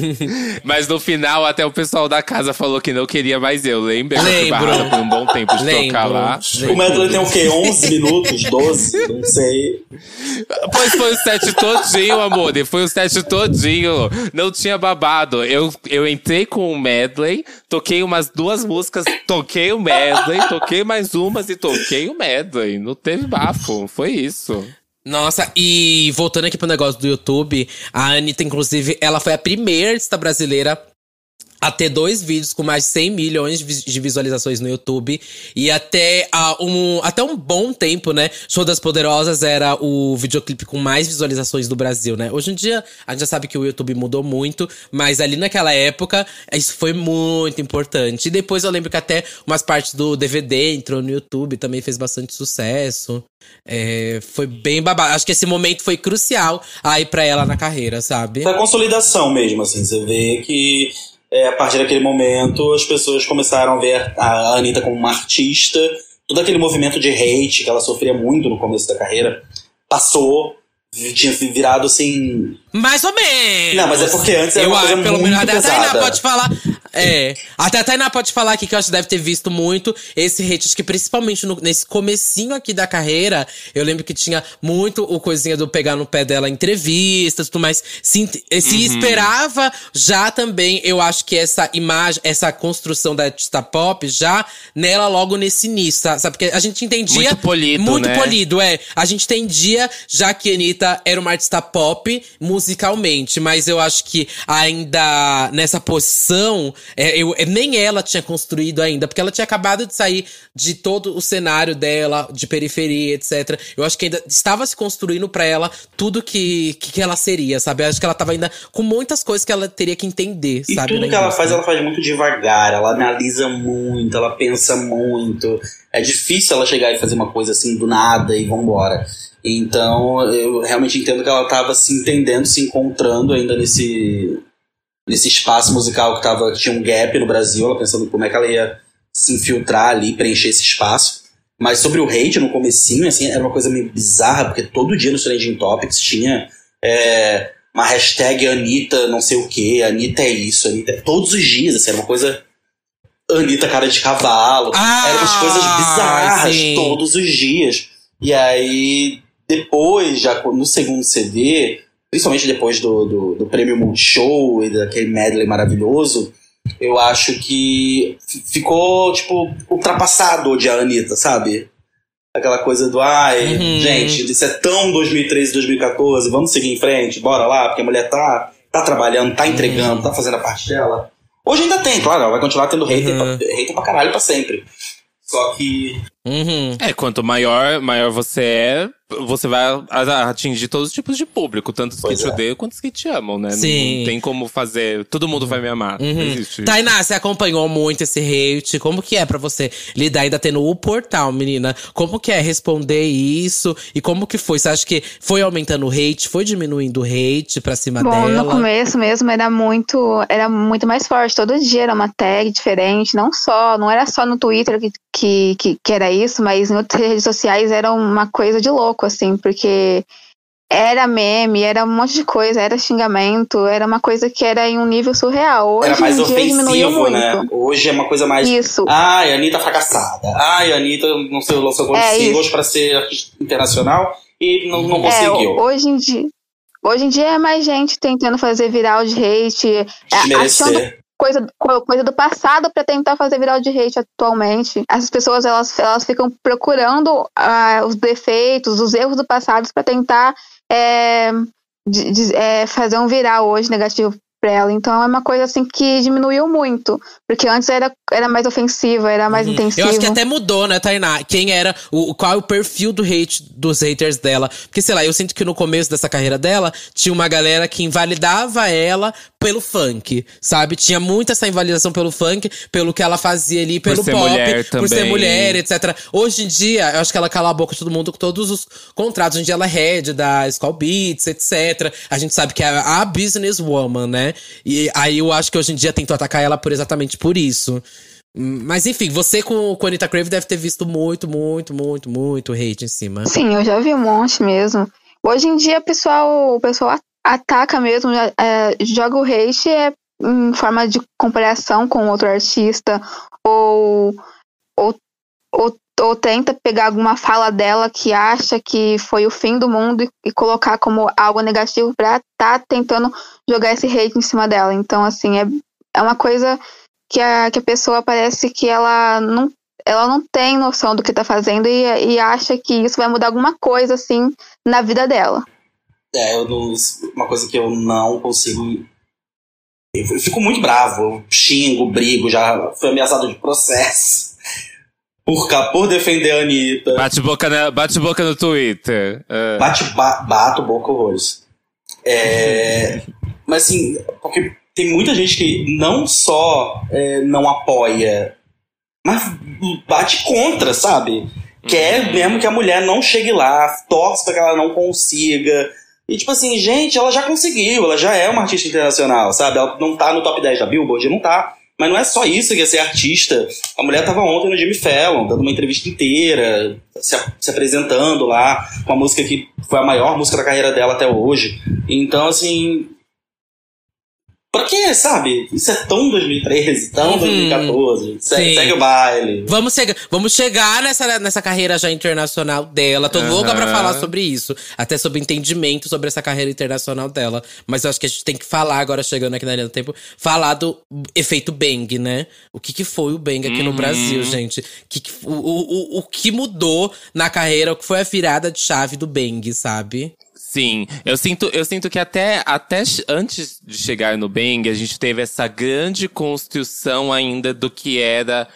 Speaker 1: Mas no final, até o pessoal da casa falou que não queria mais eu. Lembra?
Speaker 2: Lembro.
Speaker 1: por um bom tempo de
Speaker 2: Lembro.
Speaker 1: tocar lá.
Speaker 4: O medley tem o quê? 11 minutos? 12? Não sei.
Speaker 1: Pois foi o set todinho, amor. e Foi o set todinho. Não tinha babado. Eu, eu entrei com o medley, toquei umas duas músicas, toquei o medley, toquei mais umas e toquei o medley. Não teve bafo. Foi isso.
Speaker 2: Nossa, e voltando aqui pro negócio do YouTube, a Anitta, inclusive, ela foi a primeira artista brasileira a ter dois vídeos com mais de 100 milhões de vis- de visualizações no YouTube. E até, um, até um bom tempo, né? Show das Poderosas era o videoclipe com mais visualizações do Brasil, né? Hoje em dia, a gente já sabe que o YouTube mudou muito, mas ali naquela época, isso foi muito importante. E depois eu lembro que até umas partes do DVD entrou no YouTube, também fez bastante sucesso. É, foi bem babado. Acho que esse momento foi crucial aí pra ela na carreira, sabe?
Speaker 4: Foi a consolidação mesmo, assim. Você vê que é, a partir daquele momento as pessoas começaram a ver a Anitta como uma artista. Todo aquele movimento de hate que ela sofria muito no começo da carreira passou. Tinha virado assim.
Speaker 2: Mais ou menos.
Speaker 4: Não, mas é porque antes era
Speaker 2: eu
Speaker 4: uma coisa
Speaker 2: acho, pelo
Speaker 4: muito
Speaker 2: menos Tainá
Speaker 4: pesada.
Speaker 2: pode falar. É. Até a Tainá pode falar aqui que eu acho que deve ter visto muito esse hate. Acho que principalmente no- nesse comecinho aqui da carreira, eu lembro que tinha muito o coisinha do pegar no pé dela entrevistas tudo mais. Se, int- se
Speaker 1: Uhum.
Speaker 2: esperava já também, eu acho que essa imagem, essa construção da artista pop já nela logo nesse início, sa- sabe? Porque a gente entendia.
Speaker 1: Muito polido,
Speaker 2: Muito
Speaker 1: né?
Speaker 2: polido, é. A gente entendia já que a Anitta era uma artista pop musicalmente, mas eu acho que ainda nessa posição, é, eu, é, nem ela tinha construído ainda, porque ela tinha acabado de sair de todo o cenário dela, de periferia, etc. Eu acho que ainda estava se construindo pra ela tudo que, que, que ela seria, sabe? Eu acho que ela tava ainda com muitas coisas que ela teria que entender,
Speaker 4: E
Speaker 2: sabe?
Speaker 4: tudo que ela faz, ela faz muito devagar, ela analisa muito, ela pensa muito. É difícil ela chegar e fazer uma coisa assim do nada e vambora. Então, eu realmente entendo que ela estava se entendendo, se encontrando ainda nesse, nesse espaço musical que, tava, tinha um gap no Brasil, ela pensando como é que ela ia se infiltrar ali, preencher esse espaço. Mas sobre o hate no comecinho, assim, era uma coisa meio bizarra, porque todo dia no Trending Topics tinha é, uma hashtag Anitta não sei o que, Anitta é isso, Anitta é... Todos os dias, assim, era uma coisa... Anitta cara de cavalo.
Speaker 2: Ah,
Speaker 4: eram umas coisas bizarras
Speaker 2: sim.
Speaker 4: todos os dias. E aí, depois, já no segundo CD, principalmente depois do, do, do prêmio Multishow e daquele medley maravilhoso, Eu acho que ficou, tipo, ultrapassado odiar a Anitta, sabe? Aquela coisa do, ai, uhum. gente, isso é tão 2013, 2014, vamos seguir em frente, bora lá, porque a mulher tá, tá trabalhando, tá entregando, uhum. tá fazendo a parte dela. Hoje ainda tem, claro, ela vai continuar tendo hater, uhum. pra, hater pra caralho pra sempre. Só que.
Speaker 1: Uhum. É, quanto maior, maior você é, você vai atingir todos os tipos de público, tanto os pois que te é. odeiam quanto os que te amam, né? Sim. Não tem como fazer. Todo mundo vai me amar. Uhum. Não existe.
Speaker 2: Tainá, você acompanhou muito esse hate. Como que é para você lidar ainda tendo o portal, menina? Como que é responder isso? E como que foi? Você acha que foi aumentando o hate? Foi diminuindo o hate pra cima
Speaker 3: Bom,
Speaker 2: dela?
Speaker 3: No começo mesmo era muito, era muito mais forte. Todo dia era uma tag diferente. Não só, não era só no Twitter que, que, que, que era isso, mas em outras redes sociais era uma coisa de louco assim, porque era meme, era um monte de coisa, era xingamento, era uma coisa que era em um nível surreal. Hoje
Speaker 4: era mais
Speaker 3: em dia
Speaker 4: ofensivo, né? Hoje é uma coisa mais.
Speaker 3: Isso.
Speaker 4: Ai, a Anitta fracassada. Ai, a Anitta não sei, lançou quantos é singles pra ser internacional e não, não é, conseguiu.
Speaker 3: É, hoje em dia. Hoje em dia é mais gente tentando fazer viral de hate, achando coisa, coisa do passado para tentar fazer viral de hate atualmente. Essas pessoas elas, elas ficam procurando uh, os defeitos, os erros do passado para tentar é, de, de, é, fazer um viral hoje negativo para ela. Então é uma coisa assim que diminuiu muito. Porque antes era, era mais ofensiva, era mais uhum. intensiva.
Speaker 2: Eu acho que até mudou, né, Tainá? Quem era, o, qual é o perfil do hate dos haters dela. Porque, sei lá, eu sinto que no começo dessa carreira dela, tinha uma galera que invalidava ela pelo funk, sabe? Tinha muita essa invalidação pelo funk, pelo que ela fazia ali, pelo por pop, por ser mulher, etc. Hoje em dia, eu acho que ela cala a boca de todo mundo com todos os contratos. Hoje em dia ela é head da Skull Beats, etc. A gente sabe que é a businesswoman, né? E aí eu acho que hoje em dia tento atacar ela por exatamente por isso. Mas enfim, você com, com a Anitta Crave deve ter visto muito, muito, muito, muito hate em cima.
Speaker 3: Sim, eu já vi um monte mesmo. Hoje em dia, pessoal, o pessoal ataca mesmo, é, joga o hate é em forma de comparação com outro artista, ou, ou, ou ou tenta pegar alguma fala dela que acha que foi o fim do mundo e, e colocar como algo negativo para tá tentando jogar esse hate em cima dela. Então, assim, é, é uma coisa que a, que a pessoa parece que ela não, ela não tem noção do que tá fazendo e, e acha que isso vai mudar alguma coisa, assim, na vida dela.
Speaker 4: É, eu não, uma coisa que eu não consigo. Eu fico muito bravo, eu xingo, brigo, já fui ameaçado de processo por, por defender a Anitta.
Speaker 1: Bate boca, na, bate boca no Twitter.
Speaker 4: Uh. Bate, ba, bato boca horrores. É, mas assim, porque tem muita gente que não só é, não apoia, mas bate contra, sabe? Quer uhum. mesmo que a mulher não chegue lá, torce para que ela não consiga. E tipo assim, gente, ela já conseguiu, ela já é uma artista internacional, sabe? Ela não tá no top 10 da Billboard, não tá. Mas não é só isso que é ser artista. A mulher estava ontem no Jimmy Fallon, dando uma entrevista inteira, se, se, apresentando lá, com a música que foi a maior música da carreira dela até hoje. Então, assim, Pra quê, sabe? Isso é tão 2013, tão uhum. 2014. Segue, segue, o baile.
Speaker 2: Vamos, chegar, vamos chegar nessa, nessa carreira já internacional dela. Tô uhum. louca pra falar sobre isso. Até sobre entendimento sobre essa carreira internacional dela. Mas eu acho que a gente tem que falar agora, chegando aqui na linha do tempo, falar do efeito Bang, né? O que, que foi o Bang aqui uhum. no Brasil, gente? Que, que, o, o, o, o que mudou na carreira, o que foi a virada de chave do Bang, sabe?
Speaker 1: Sim, eu sinto, eu sinto que até, até antes de chegar no Bang, a gente teve essa grande construção ainda do que era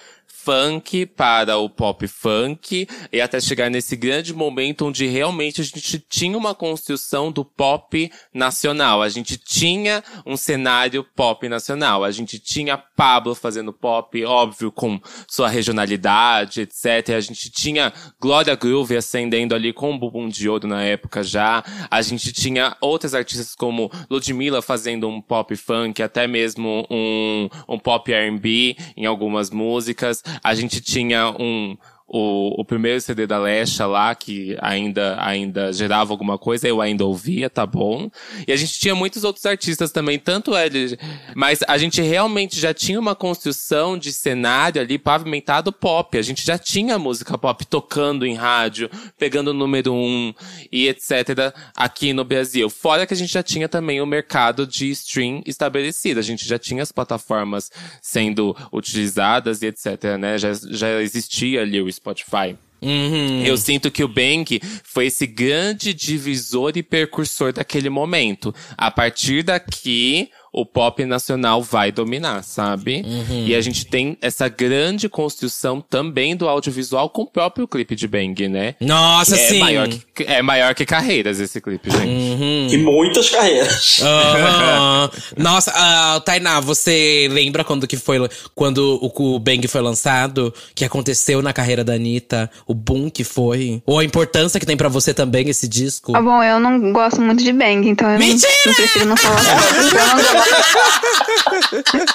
Speaker 1: funk para o pop funk e até chegar nesse grande momento onde realmente a gente tinha uma construção do pop nacional. A gente tinha um cenário pop nacional. A gente tinha Pablo fazendo pop, óbvio, com sua regionalidade, etc. A gente tinha Glória Groove ascendendo ali com o bumbum de ouro na época já. A gente tinha outras artistas como Ludmilla fazendo um pop funk, até mesmo um, um pop R&B em algumas músicas a gente tinha um, o, o primeiro CD da Lesha lá, que ainda, ainda gerava alguma coisa, eu ainda ouvia, tá bom. E a gente tinha muitos outros artistas também, tanto ele. Mas a gente realmente já tinha uma construção de cenário ali pavimentado pop. A gente já tinha música pop tocando em rádio, pegando o número um e etc. aqui no Brasil. Fora que a gente já tinha também o mercado de stream estabelecido. A gente já tinha as plataformas sendo utilizadas e etc, né? Já, já existia ali o Spotify.
Speaker 2: Uhum.
Speaker 1: Eu sinto que o Bang foi esse grande divisor e percursor daquele momento. A partir daqui, o pop nacional vai dominar, sabe? E a gente tem essa grande construção também do audiovisual com o próprio clipe de Bang, né?
Speaker 2: Nossa,
Speaker 1: é
Speaker 2: sim.
Speaker 1: Maior que, é maior que carreiras esse clipe, gente.
Speaker 2: Uhum.
Speaker 4: E muitas carreiras.
Speaker 2: Aham. Nossa, ah, Tainá, você lembra quando que foi quando o, o Bang foi lançado? Que aconteceu na carreira da Anitta? O boom que foi? Ou a importância que tem pra você também esse disco?
Speaker 3: Ah, bom, eu não gosto muito de Bang, então eu não,
Speaker 2: Mentira!
Speaker 3: eu prefiro não falar sobre. Eu não gosto.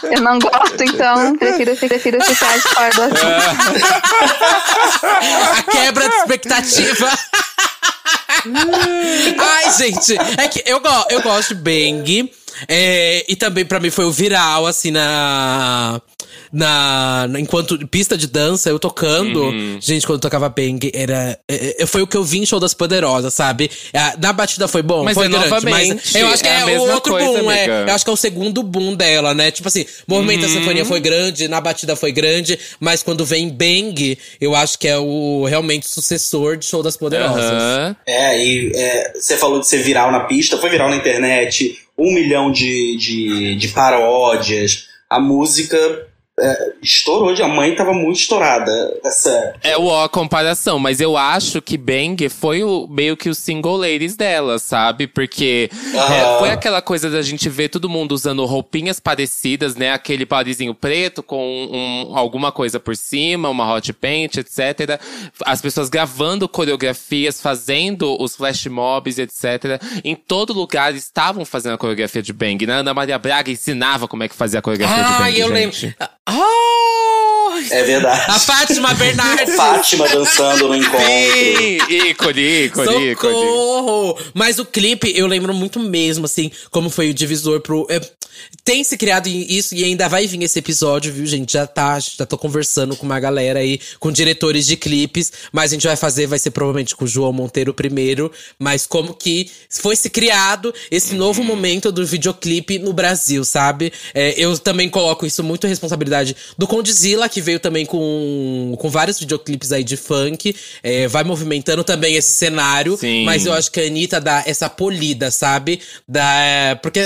Speaker 3: Eu não gosto, então prefiro, prefiro ficar de fora do assunto.
Speaker 2: A quebra de expectativa. Ai, gente, é que eu, eu gosto de Bang. é, e também pra mim foi o viral, assim, na. Na, na- enquanto pista de dança, eu tocando.
Speaker 1: Uhum.
Speaker 2: Gente, quando eu tocava Bang, era. é, é, foi o que eu vi em show das Poderosas, sabe? É, Na batida foi bom,
Speaker 1: Mas
Speaker 2: foi
Speaker 1: é
Speaker 2: grande. Mas eu acho que
Speaker 1: é
Speaker 2: é, o outro
Speaker 1: coisa,
Speaker 2: boom, é. Eu acho que é o segundo boom dela, né? Tipo assim, movimento da
Speaker 1: Uhum.
Speaker 2: sinfonia foi grande, na batida foi grande, mas quando vem Bang, eu acho que é o realmente sucessor de Show das Poderosas.
Speaker 1: Aham.
Speaker 4: É, e é, você falou de ser viral na pista, foi viral na internet, um milhão de, de, de paródias. A música é, estourou, a mãe tava muito estourada. Essa,
Speaker 1: É o ó, a comparação, mas eu acho que Bang foi o, meio que o single ladies dela, sabe? Porque
Speaker 4: Aham.
Speaker 1: é, foi aquela coisa da gente ver todo mundo usando roupinhas parecidas, né? Aquele bodyzinho preto com um- alguma coisa por cima, uma hot paint, etc. As pessoas gravando coreografias, fazendo os flash mobs, etc. Em todo lugar estavam fazendo a coreografia de Bang. né? Ana Maria Braga ensinava como é que fazia a coreografia de Bang,
Speaker 2: Ai, eu
Speaker 1: gente.
Speaker 2: lembro. Oh!
Speaker 4: É verdade.
Speaker 2: A Fátima Bernardes.
Speaker 4: Fátima dançando no encontro.
Speaker 1: Sim, ícone, ícone, ícone.
Speaker 2: Socorro! Mas o clipe, eu lembro muito mesmo, assim, como foi o divisor pro. é, tem se criado isso e ainda vai vir esse episódio, viu, gente? Já tá, já tô conversando com uma galera aí, com diretores de clipes, mas a gente vai fazer, vai ser provavelmente com o João Monteiro primeiro. Mas como que foi se criado esse novo momento do videoclipe no Brasil, sabe? É, eu também coloco isso muito responsabilidade do Condzilla, que veio também com, com vários videoclipes aí de funk. é, vai movimentando também esse cenário.
Speaker 1: Sim.
Speaker 2: Mas eu acho que a Anitta dá essa polida, sabe? Da, porque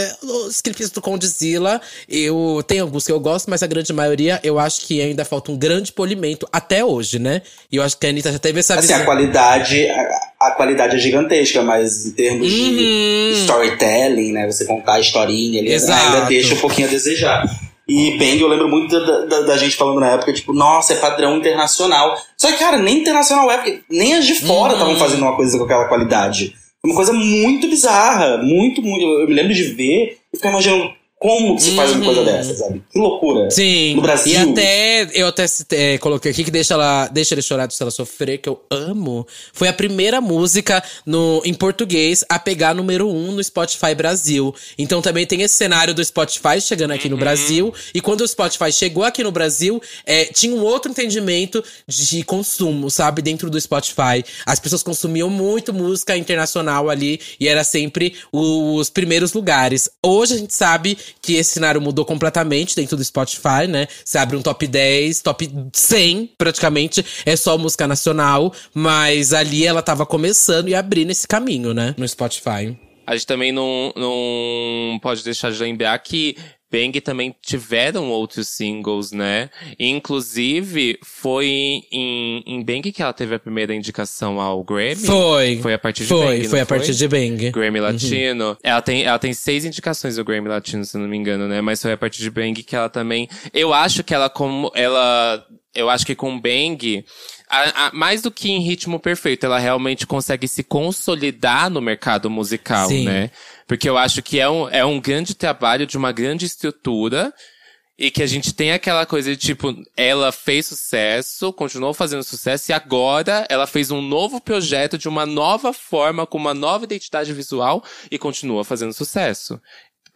Speaker 2: os clipes do Condzilla, eu tem alguns que eu gosto, mas a grande maioria eu acho que ainda falta um grande polimento até hoje, né? E eu acho que a Anitta já teve essa
Speaker 4: Assim,
Speaker 2: visão.
Speaker 4: a qualidade, a, a qualidade é gigantesca, mas em termos
Speaker 2: Uhum.
Speaker 4: de storytelling, né? Você contar a historinha ali,
Speaker 2: Exato.
Speaker 4: ainda deixa um pouquinho a desejar. E Bang, eu lembro muito da, da, da gente falando na época, tipo, nossa, é padrão internacional. Só que, cara, nem internacional é, porque nem as de fora
Speaker 2: Uhum.
Speaker 4: estavam fazendo uma coisa com aquela qualidade. Uma coisa muito bizarra, muito, muito. Eu me lembro de ver e ficar imaginando como que se faz uma coisa
Speaker 2: Uhum.
Speaker 4: dessa, sabe? Que loucura.
Speaker 2: Sim.
Speaker 4: No Brasil.
Speaker 2: E até, eu até é, coloquei aqui que deixa ela, deixa ele chorar se ela sofrer, que eu amo. Foi a primeira música no, em português a pegar número um no Spotify Brasil. Então também tem esse cenário do Spotify chegando aqui no Brasil. E quando o Spotify chegou aqui no Brasil, é, tinha um outro entendimento de consumo, sabe? Dentro do Spotify. As pessoas consumiam muito música internacional ali e era sempre os primeiros lugares. Hoje a gente sabe que esse cenário mudou completamente dentro do Spotify, né? Você abre um top 10, top 100, praticamente, é só música nacional. Mas ali ela tava começando e abrindo esse caminho, né? No Spotify.
Speaker 1: A gente também não, não pode deixar de lembrar que Bang também tiveram outros singles, né? Inclusive, foi em, em Bang que ela teve a primeira indicação ao Grammy.
Speaker 2: Foi.
Speaker 1: Foi a partir de
Speaker 2: Foi,
Speaker 1: Bang, não
Speaker 2: foi a partir de Bang.
Speaker 1: Grammy Latino. Ela, tem, ela tem seis indicações do Grammy Latino, se não me engano, né? Mas foi a partir de Bang que ela também. Eu acho que ela, como. Ela. Eu acho que com Bang. a- a- mais do que em ritmo perfeito, ela realmente consegue se consolidar no mercado musical,
Speaker 2: Sim.
Speaker 1: né? Porque eu acho que é um, é um grande trabalho de uma grande estrutura. E que a gente tem aquela coisa de tipo, ela fez sucesso, continuou fazendo sucesso, e agora ela fez um novo projeto de uma nova forma, com uma nova identidade visual, e continua fazendo sucesso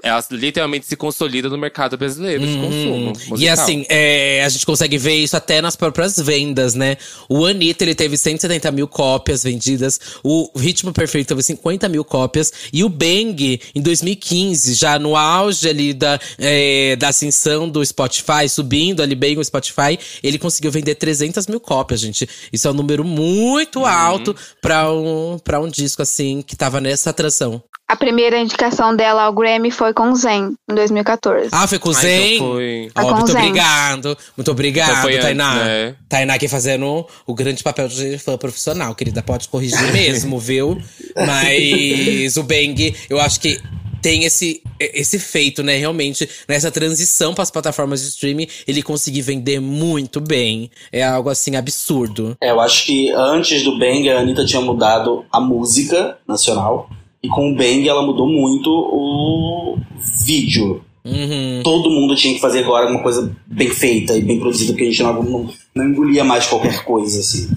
Speaker 1: ela literalmente se consolida no mercado brasileiro de consumo. Musical.
Speaker 2: E assim, é, a gente consegue ver isso até nas próprias vendas, né? O Anitta, ele teve 170 mil cópias vendidas. O Ritmo Perfeito teve 50 mil cópias. E o Bang, em 2015, já no auge ali da, é, da ascensão do Spotify, subindo ali bem o Spotify, ele conseguiu vender 300 mil cópias, gente. Isso é um número muito uhum. alto para um, pra um disco, assim, que tava nessa atração.
Speaker 3: A primeira indicação dela ao Grammy foi com Zen, em 2014.
Speaker 2: Ah, foi com Zen? então foi. Oh, muito Zen. obrigado. Muito obrigado, então Tainá. Antes, né? Tainá aqui fazendo o grande papel de fã profissional, querida. Pode corrigir mesmo, viu? Mas o Bang, eu acho que tem esse, esse feito, né? Realmente, nessa transição para as plataformas de streaming, ele conseguir vender muito bem. É algo assim absurdo.
Speaker 4: É, eu acho que antes do Bang, a Anitta tinha mudado a música nacional. E com o Bang ela mudou muito o vídeo.
Speaker 2: Uhum.
Speaker 4: Todo mundo tinha que fazer agora uma coisa bem feita e bem produzida, porque a gente não, não, não engolia mais qualquer coisa, assim.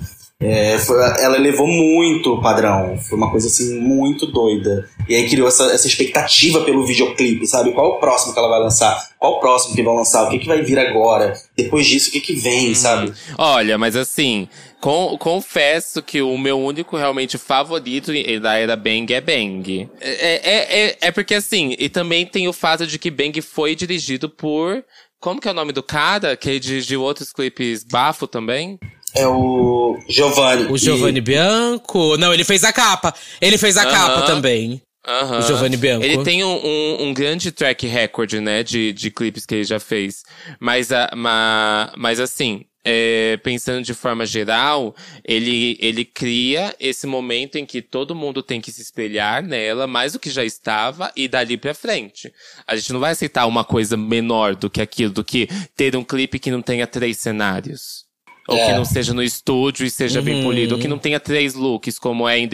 Speaker 4: É, foi, ela elevou muito o padrão. Foi uma coisa assim muito doida. E aí criou essa, essa expectativa pelo videoclipe, sabe? Qual o próximo que ela vai lançar? Qual o próximo que vão lançar? O que, que vai vir agora? Depois disso, o que, que vem, uhum. sabe?
Speaker 1: Olha, mas assim, com, confesso que o meu único realmente favorito da era Bang é Bang. É, é, é, é porque assim, e também tem o fato de que Bang foi dirigido por. Como que é o nome do cara? Que dirigiu outros clipes bafo também?
Speaker 4: É o Giovanni.
Speaker 2: O Giovanni e... Bianco. Não, ele fez a capa. Ele fez a uh -huh. capa também.
Speaker 1: Uh -huh.
Speaker 2: O Giovanni Bianco.
Speaker 1: Ele tem um, um, um, grande track record, né, de, de clipes que ele já fez. Mas, a, ma, mas assim, é, pensando de forma geral, ele, ele cria esse momento em que todo mundo tem que se espelhar nela, mais do que já estava, e dali pra frente. A gente não vai aceitar uma coisa menor do que aquilo, do que ter um clipe que não tenha três cenários. Ou é. que não seja no estúdio e seja uhum. bem polido. Ou que não tenha três looks, como é em,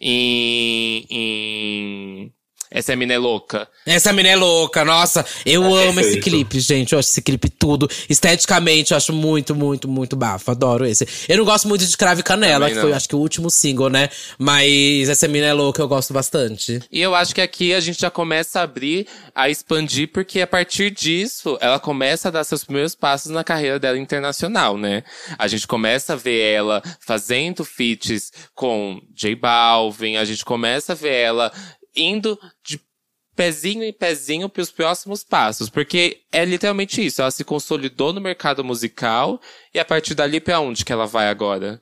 Speaker 1: em, em essa mina é louca.
Speaker 2: Essa mina é louca, nossa. Eu é amo perfeito. esse clipe, gente. Eu acho esse clipe tudo. Esteticamente, eu acho muito, muito, muito bafo. Adoro esse. Eu não gosto muito de Crave Canela, que foi, acho que, o último single, né? Mas essa mina é louca, eu gosto bastante.
Speaker 1: E eu acho que aqui a gente já começa a abrir, a expandir, porque a partir disso, ela começa a dar seus primeiros passos na carreira dela internacional, né? A gente começa a ver ela fazendo feats com J Balvin, a gente começa a ver ela indo de pezinho em pezinho para os próximos passos, porque é literalmente isso, ela se consolidou no mercado musical e a partir dali para onde que ela vai agora?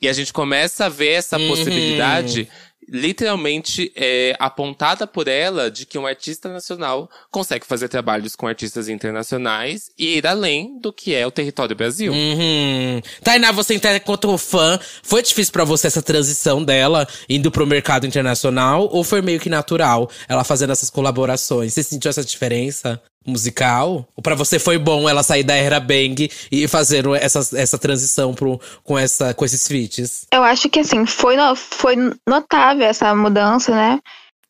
Speaker 1: E a gente começa a ver essa uhum. possibilidade literalmente é, apontada por ela de que um artista nacional consegue fazer trabalhos com artistas internacionais e ir além do que é o território Brasil.
Speaker 2: Uhum. Tainá, você enquanto fã, foi difícil para você essa transição dela indo pro mercado internacional ou foi meio que natural ela fazendo essas colaborações? Você sentiu essa diferença? Musical? Ou para você foi bom ela sair da era Bang e fazer essa, essa transição pro, com, essa, com esses feats?
Speaker 3: Eu acho que assim, foi, foi notável essa mudança, né?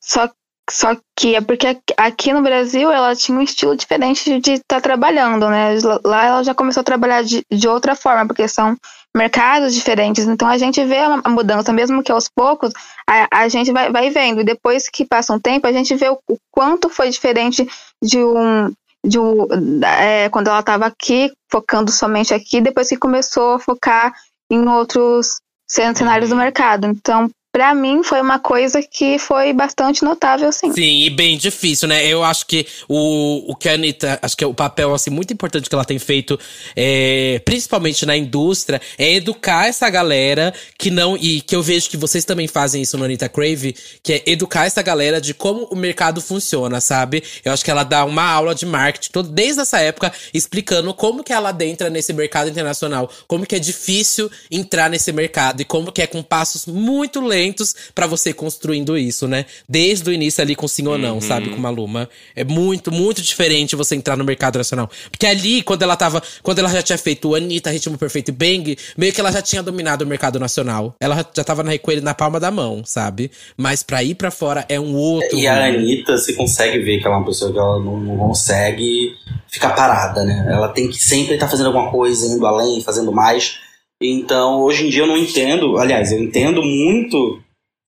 Speaker 3: Só, só que é porque aqui no Brasil ela tinha um estilo diferente de estar tá trabalhando, né? Lá ela já começou a trabalhar de, de outra forma, porque são mercados diferentes. Então a gente vê a mudança, mesmo que aos poucos, a, a gente vai, vai vendo. E depois que passa um tempo, a gente vê o, o quanto foi diferente de um. De um é, quando ela estava aqui, focando somente aqui, depois que começou a focar em outros cenários do mercado. Então, Pra mim, foi uma coisa que foi bastante notável, sim.
Speaker 2: Sim, e bem difícil, né? Eu acho que o, o que a Anitta, acho que é o papel, assim, muito importante que ela tem feito, é, principalmente na indústria, é educar essa galera que não. E que eu vejo que vocês também fazem isso no Anitta Crave, que é educar essa galera de como o mercado funciona, sabe? Eu acho que ela dá uma aula de marketing, todo, desde essa época, explicando como que ela adentra nesse mercado internacional, como que é difícil entrar nesse mercado e como que é com passos muito lentos momentos para você construindo isso, né? Desde o início ali com sim ou não,
Speaker 1: Uhum.
Speaker 2: sabe? Com Maluma. É muito, muito diferente você entrar no mercado nacional. Porque ali, quando ela tava. Quando ela já tinha feito Anitta, Ritmo Perfeito e Bang, meio que ela já tinha dominado o mercado nacional. Ela já- tava na coelho na palma da mão, sabe? Mas pra ir pra fora é um outro.
Speaker 4: E a. Anitta, você consegue ver que ela é uma pessoa que ela não, não consegue ficar parada, né? Ela tem que sempre estar fazendo alguma coisa, indo além, fazendo mais. Então, hoje em dia eu não entendo, aliás, eu entendo muito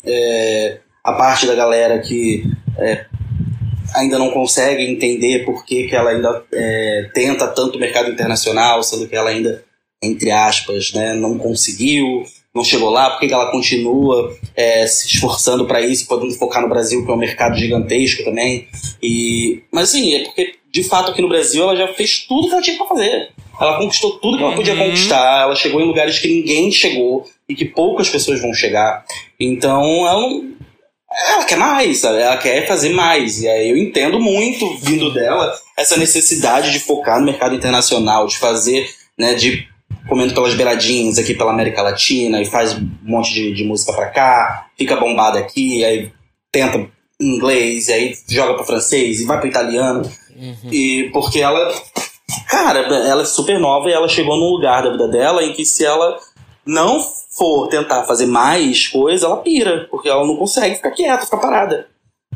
Speaker 4: é, a parte da galera que é, ainda não consegue entender por que, que ela ainda é, tenta tanto o mercado internacional, sendo que ela ainda, entre aspas, né, não conseguiu, não chegou lá, por que, que ela continua é, se esforçando para isso, podendo focar no Brasil, que é um mercado gigantesco também. E, mas assim, é porque de fato aqui no Brasil ela já fez tudo que ela tinha para fazer. Ela conquistou tudo que ela podia
Speaker 1: Uhum.
Speaker 4: conquistar, ela chegou em lugares que ninguém chegou e que poucas pessoas vão chegar. Então ela não, ela quer mais, sabe? Ela quer fazer mais. E aí eu entendo muito, vindo dela, essa necessidade de focar no mercado internacional, de fazer, né, de comendo pelas beiradinhas aqui pela América Latina e faz um monte de, de música pra cá, fica bombada aqui, aí tenta inglês, e aí joga pra francês e vai pro italiano. E porque ela, cara, ela é super nova e ela chegou num lugar da vida dela em que se ela não for tentar fazer mais coisa, ela pira, porque ela não consegue ficar quieta, ficar parada.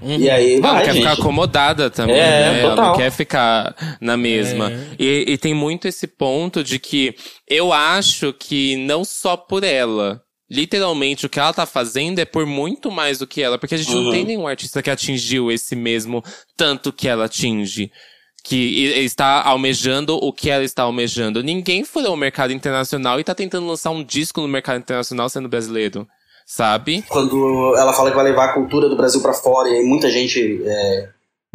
Speaker 4: E aí,
Speaker 1: Bom,
Speaker 4: vai,
Speaker 1: quer
Speaker 4: gente.
Speaker 1: ficar acomodada também,
Speaker 4: É,
Speaker 1: né? Ela não
Speaker 4: total.
Speaker 1: quer ficar na mesma. E, e tem muito esse ponto de que eu acho que não só por ela. Literalmente, o que ela tá fazendo é por muito mais do que ela. Porque a gente não
Speaker 4: Uhum.
Speaker 1: tem nenhum artista que atingiu esse mesmo tanto que ela atinge. Que está almejando o que ela está almejando. Ninguém furou o mercado internacional e tá tentando lançar um disco no mercado internacional sendo brasileiro. Sabe?
Speaker 4: quando ela fala que vai levar a cultura do Brasil pra fora, e aí muita gente é,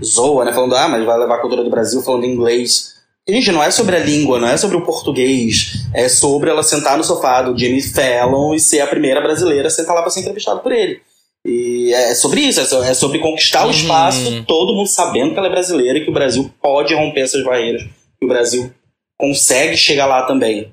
Speaker 4: zoa, né? Falando, ah, mas vai levar a cultura do Brasil falando inglês. Gente, não é sobre a língua, não é sobre o português. É sobre ela sentar no sofá do Jimmy Fallon e ser a primeira brasileira a sentar lá pra ser entrevistada por ele. E é sobre isso, é é sobre conquistar o
Speaker 2: Uhum.
Speaker 4: espaço, todo mundo sabendo que ela é brasileira e que o Brasil pode romper essas barreiras. Que o Brasil consegue chegar lá também.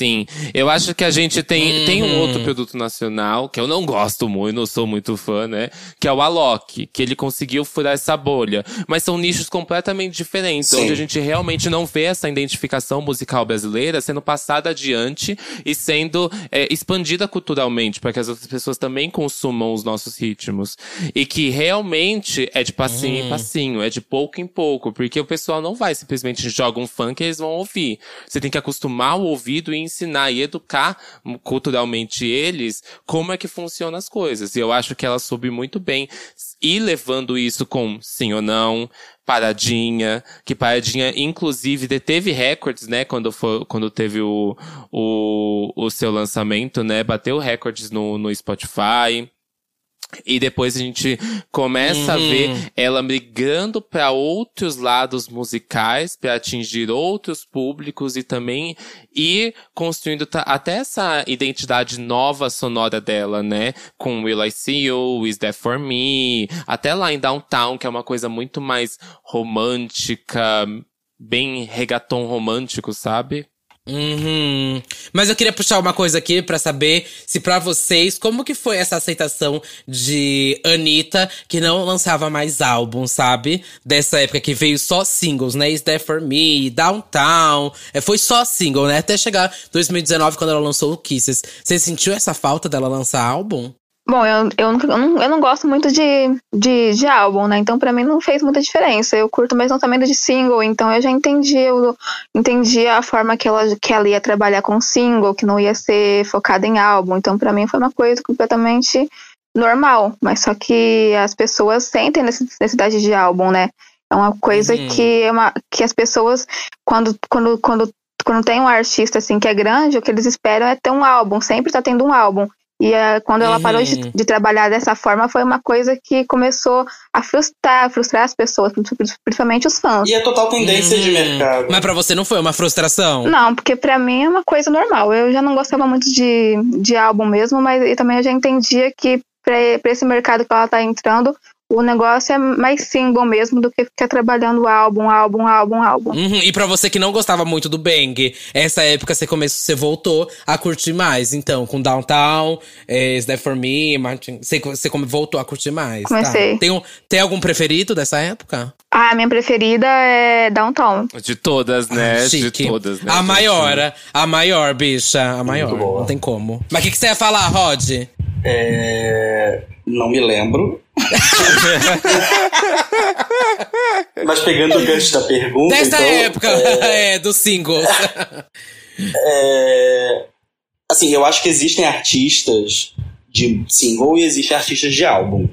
Speaker 1: Sim, eu acho que a gente tem, tem um
Speaker 2: Uhum.
Speaker 1: outro produto nacional que eu não gosto muito, não sou muito fã, né? Que é o Alok, que ele conseguiu furar essa bolha. Mas são nichos completamente diferentes,
Speaker 4: Sim.
Speaker 1: onde a gente realmente não vê essa identificação musical brasileira sendo passada adiante e sendo é, expandida culturalmente, para que as outras pessoas também consumam os nossos ritmos. E que realmente é de passinho em passinho, é de pouco em pouco, porque o pessoal não vai simplesmente joga um funk e eles vão ouvir. Você tem que acostumar o ouvido e ensinar e educar culturalmente eles como é que funcionam as coisas. E eu acho que ela soube muito bem ir levando isso com sim ou não, paradinha, que paradinha inclusive deteve recordes, né, quando foi, quando teve o, o, o seu lançamento, né, bateu recordes no, no Spotify. E depois a gente começa a
Speaker 2: Uhum.
Speaker 1: ver ela migrando para outros lados musicais, para atingir outros públicos e também ir construindo até essa identidade nova sonora dela, né? Com Will I See You, Is That For Me, até lá em Downtown, que é uma coisa muito mais romântica, bem reggaeton romântico, sabe?
Speaker 2: Uhum. Mas eu queria puxar uma coisa aqui pra saber se pra vocês, como que foi essa aceitação de Anitta, que não lançava mais álbum, sabe? Dessa época que veio só singles, né? Is There For Me, Downtown. É, foi só single, né? Até chegar 2019, quando ela lançou o Kisses. Você sentiu essa falta dela lançar álbum?
Speaker 3: Bom, eu, eu, eu, não, eu não gosto muito de, de, de álbum, né? Então, pra mim, não fez muita diferença. Eu curto mais lançamento de single, então eu já entendi, eu entendi a forma que ela, que ela ia trabalhar com single, que não ia ser focada em álbum. Então, pra mim, foi uma coisa completamente normal. Mas só que as pessoas sentem necessidade de álbum, né? É uma coisa
Speaker 2: Uhum.
Speaker 3: que, é uma, que as pessoas, quando, quando, quando, quando tem um artista assim que é grande, o que eles esperam é ter um álbum, sempre tá tendo um álbum. E eh, quando ela parou de,
Speaker 2: Uhum.
Speaker 3: de trabalhar dessa forma, foi uma coisa que começou a frustrar, frustrar as pessoas, principalmente os fãs.
Speaker 4: E é total tendência de
Speaker 2: Uhum.
Speaker 4: mercado.
Speaker 2: Mas pra você não foi uma frustração?
Speaker 3: Não, porque pra mim é uma coisa normal. Eu já não gostava muito de, de álbum mesmo, mas e também eu já entendia que pra, pra esse mercado que ela tá entrando, O negócio é mais single mesmo do que ficar trabalhando álbum, álbum, álbum, álbum.
Speaker 2: Uhum, E pra você que não gostava muito do Bang, essa época você começou, você voltou a curtir mais. Então, com Downtown, é, Is That For Me, Martin, você, você voltou a curtir mais. tá?
Speaker 3: Comecei.
Speaker 2: Tem, um- tem algum preferido dessa época?
Speaker 3: Ah, a minha preferida é Downtown.
Speaker 1: De todas, né?
Speaker 2: Ah,
Speaker 1: de todas, né?
Speaker 2: A maior, a maior, bicha. A maior.
Speaker 4: Muito boa.
Speaker 2: Não tem como. Mas o que, que você ia falar, Rod?
Speaker 4: É... Não me lembro. Mas pegando o gancho da pergunta.
Speaker 2: Dessa
Speaker 4: então,
Speaker 2: época,
Speaker 4: é,
Speaker 2: é, dos singles.
Speaker 4: é, Assim, eu acho que existem artistas de single e existem artistas de álbum.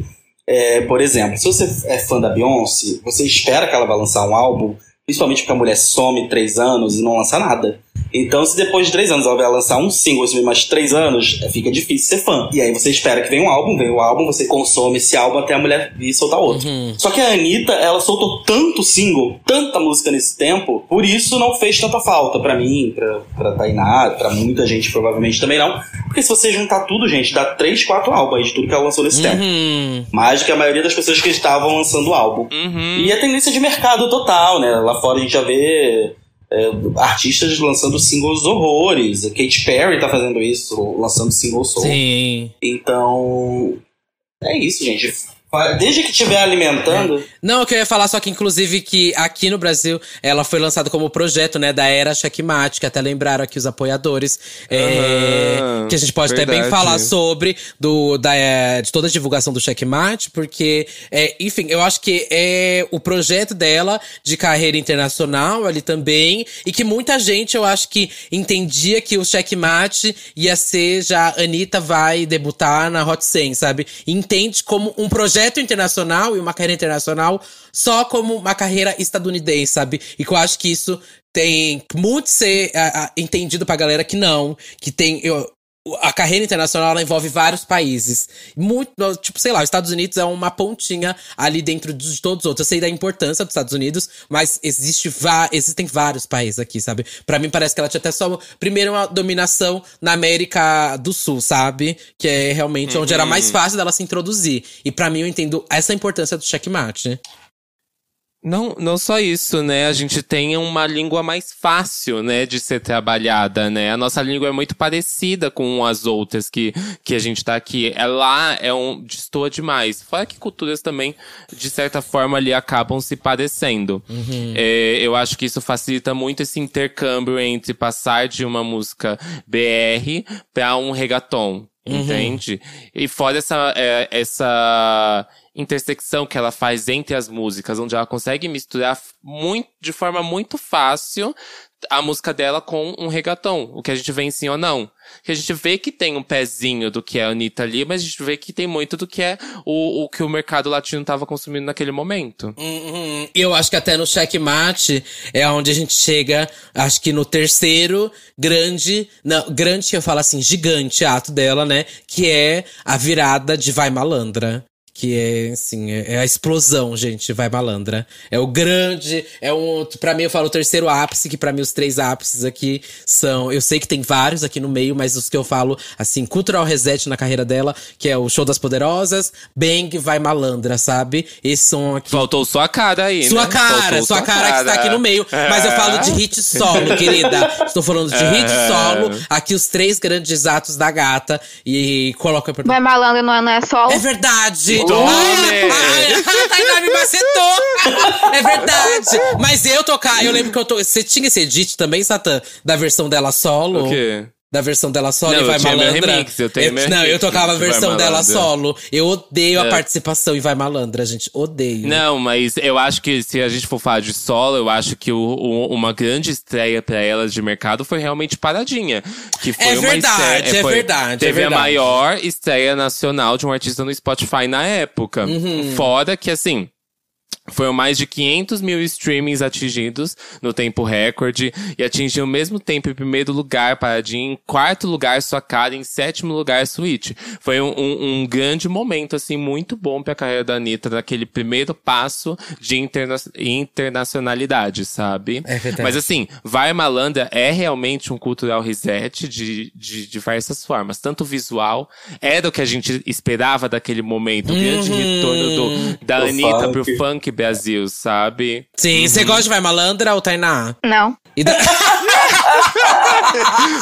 Speaker 4: É, por exemplo, se você é fã da Beyoncé, você espera que ela vai lançar um álbum, principalmente porque a mulher some três anos e não lança nada. Então, se depois de três anos ela vai lançar um single, se mais três anos, fica difícil ser fã. E aí você espera que venha um álbum, vem o álbum, você consome esse álbum até a mulher vir soltar outro.
Speaker 2: Uhum.
Speaker 4: Só que a Anitta, ela soltou tanto single, tanta música nesse tempo, por isso não fez tanta falta pra mim, pra, pra Tainá, pra muita gente provavelmente também não. Porque se você juntar tudo, gente, dá três, quatro álbuns aí de tudo que ela lançou nesse tempo.
Speaker 2: Uhum.
Speaker 4: Mais do que a maioria das pessoas que estavam lançando o álbum.
Speaker 1: Uhum.
Speaker 4: E a tendência de mercado total, né? Lá fora a gente já vê é, artistas lançando singles horrores. A Katy Perry tá fazendo isso, lançando singles soul.
Speaker 2: Sim.
Speaker 4: Então. É isso, gente. Desde que estiver alimentando.
Speaker 2: Não, o que eu ia falar, só que inclusive que aqui no Brasil ela foi lançada como projeto, né, da Era Checkmate, que até lembraram aqui os apoiadores. é,
Speaker 1: Aham,
Speaker 2: que a gente pode até bem
Speaker 1: verdade.
Speaker 2: falar sobre do, da, é, de toda a divulgação do Checkmate, porque, é, enfim, eu acho que é o projeto dela de carreira internacional ali também, e que muita gente, eu acho que entendia que o Checkmate ia ser já Anitta vai debutar na Hot 100, sabe? E entende como um projeto internacional e uma carreira internacional só como uma carreira estadunidense, sabe? E que eu acho que isso tem muito ser ah, ah, entendido pra galera que não, que tem. eu- a carreira internacional ela envolve vários países. Muito, tipo, sei lá, os Estados Unidos é uma pontinha ali dentro de todos os outros. Eu sei da importância dos Estados Unidos, mas existe existem vários países aqui, sabe? Pra mim parece que ela tinha até só, primeiro, uma dominação na América do Sul, sabe? Que é realmente onde era mais fácil dela se introduzir. E pra mim eu entendo essa importância do checkmate.
Speaker 1: Não, não só isso, né? A gente tem uma língua mais fácil, né, de ser trabalhada, né? A nossa língua é muito parecida com as outras que, que a gente tá aqui. É lá, é um, destoa demais. Fora que culturas também, de certa forma, ali acabam se parecendo. É, eu acho que isso facilita muito esse intercâmbio entre passar de uma música BR pra um reggaeton. Entende? E fora essa, é, essa intersecção que ela faz entre as músicas, onde ela consegue misturar muito, de forma muito fácil a música dela com um reggaeton, o que a gente vê em sim ou não. Que a gente vê que tem um pezinho do que é a Anitta ali, mas a gente vê que tem muito do que é o, o que o mercado latino estava consumindo naquele momento.
Speaker 2: Uhum. Eu acho que até no checkmate é onde a gente chega, acho que no terceiro grande, não, grande que eu falo assim, gigante ato dela, né? Que é a virada de Vai Malandra. Que é, assim, é é a explosão, gente, vai malandra. É o grande, é um, pra mim eu falo o terceiro ápice, que pra mim os três ápices aqui são, eu sei que tem vários aqui no meio, mas os que eu falo, assim, cultural reset na carreira dela, que é o Show das Poderosas, Bang, vai malandra, sabe? Esses são aqui.
Speaker 1: Faltou sua cara aí,
Speaker 2: Sua
Speaker 1: né?
Speaker 2: cara,
Speaker 1: Faltou
Speaker 2: sua cara, que está aqui no meio. Mas eu falo de hit solo, querida. Estou falando de hit
Speaker 1: É.
Speaker 2: solo. Aqui os três grandes atos da gata. E coloca
Speaker 3: Vai malandro, não é, não é solo?
Speaker 2: É verdade!
Speaker 1: Tome!
Speaker 2: A me macetou! É verdade! Mas eu tocar, eu lembro que eu tô. Você tinha esse edit também, Satã? Da versão dela solo?
Speaker 1: O quê?
Speaker 2: Da versão dela solo
Speaker 1: Não,
Speaker 2: e
Speaker 1: eu
Speaker 2: vai
Speaker 1: meu
Speaker 2: malandra.
Speaker 1: remix, eu tenho
Speaker 2: Não, eu
Speaker 1: remix
Speaker 2: tocava a versão dela solo. Eu odeio a
Speaker 1: É.
Speaker 2: participação em Vai Malandra, gente. Odeio.
Speaker 1: Não, mas eu acho que se a gente for falar de solo, eu acho que o- o- uma grande estreia pra elas de mercado foi realmente Paradinha. Que foi
Speaker 2: É
Speaker 1: uma
Speaker 2: verdade,
Speaker 1: estreia-
Speaker 2: é
Speaker 1: foi-
Speaker 2: verdade, é
Speaker 1: Teve a
Speaker 2: verdade.
Speaker 1: maior estreia nacional de um artista no Spotify na época.
Speaker 2: Uhum.
Speaker 1: Fora que, assim, Foram mais de 500 mil streamings atingidos no tempo recorde e atingiu ao mesmo tempo em primeiro lugar Paradinha, em quarto lugar sua cara, em sétimo lugar Switch. Foi um, um, um grande momento, assim, muito bom pra carreira da Anitta, naquele primeiro passo de interna internacionalidade, sabe?
Speaker 2: É verdade.
Speaker 1: Mas assim, Vai Malandra é realmente um cultural reset de, de diversas formas. Tanto visual, era o que a gente esperava daquele momento, o grande
Speaker 2: Uhum.
Speaker 1: retorno do, da
Speaker 4: Do
Speaker 1: Anitta
Speaker 4: funk.
Speaker 1: pro funk Brasil, sabe?
Speaker 2: Sim, você gosta de Vai Malandra ou Tainá?
Speaker 3: Não.
Speaker 2: E da-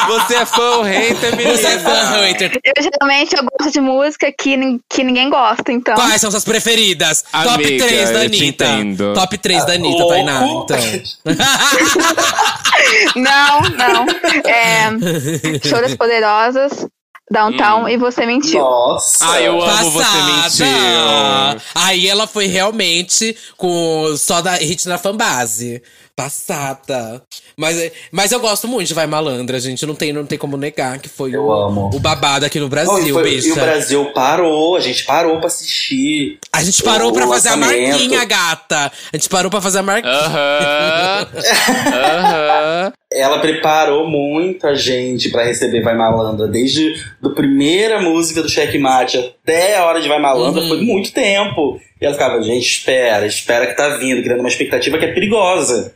Speaker 1: Você é fã ou hater, menina?
Speaker 2: Você é fã, hater.
Speaker 3: Eu geralmente eu gosto de música que, que ninguém gosta, então.
Speaker 2: Quais são suas preferidas? Top
Speaker 1: Amiga,
Speaker 2: 3 da Anitta. Top 3 da Anitta,
Speaker 4: louco.
Speaker 2: Tainá, então.
Speaker 3: Não, não. É, Choras Poderosas, Downtown e Você Mentiu.
Speaker 4: Nossa.
Speaker 1: Ah, eu amo você
Speaker 2: Passada.
Speaker 1: mentiu.
Speaker 2: Aí ela foi realmente com só da hit na fanbase. Passada. Mas, mas eu gosto muito de Vai Malandra, gente. Não tem, não tem como negar que foi
Speaker 4: Eu
Speaker 2: o,
Speaker 4: amo.
Speaker 2: o babado aqui no
Speaker 4: Não,
Speaker 2: Brasil,
Speaker 4: e, foi-
Speaker 2: bicha.
Speaker 4: e o Brasil parou, a gente parou pra assistir.
Speaker 2: A gente parou
Speaker 4: o
Speaker 2: pra fazer a marquinha, gata. A gente parou pra fazer a marquinha.
Speaker 1: Aham. Aham.
Speaker 4: Ela preparou muita gente pra receber Vai Malandra, desde a primeira música do Checkmate até a hora de Vai Malandra,
Speaker 2: Uhum.
Speaker 4: foi muito tempo. E ela ficava, gente, espera, espera que tá vindo, criando uma expectativa que é perigosa.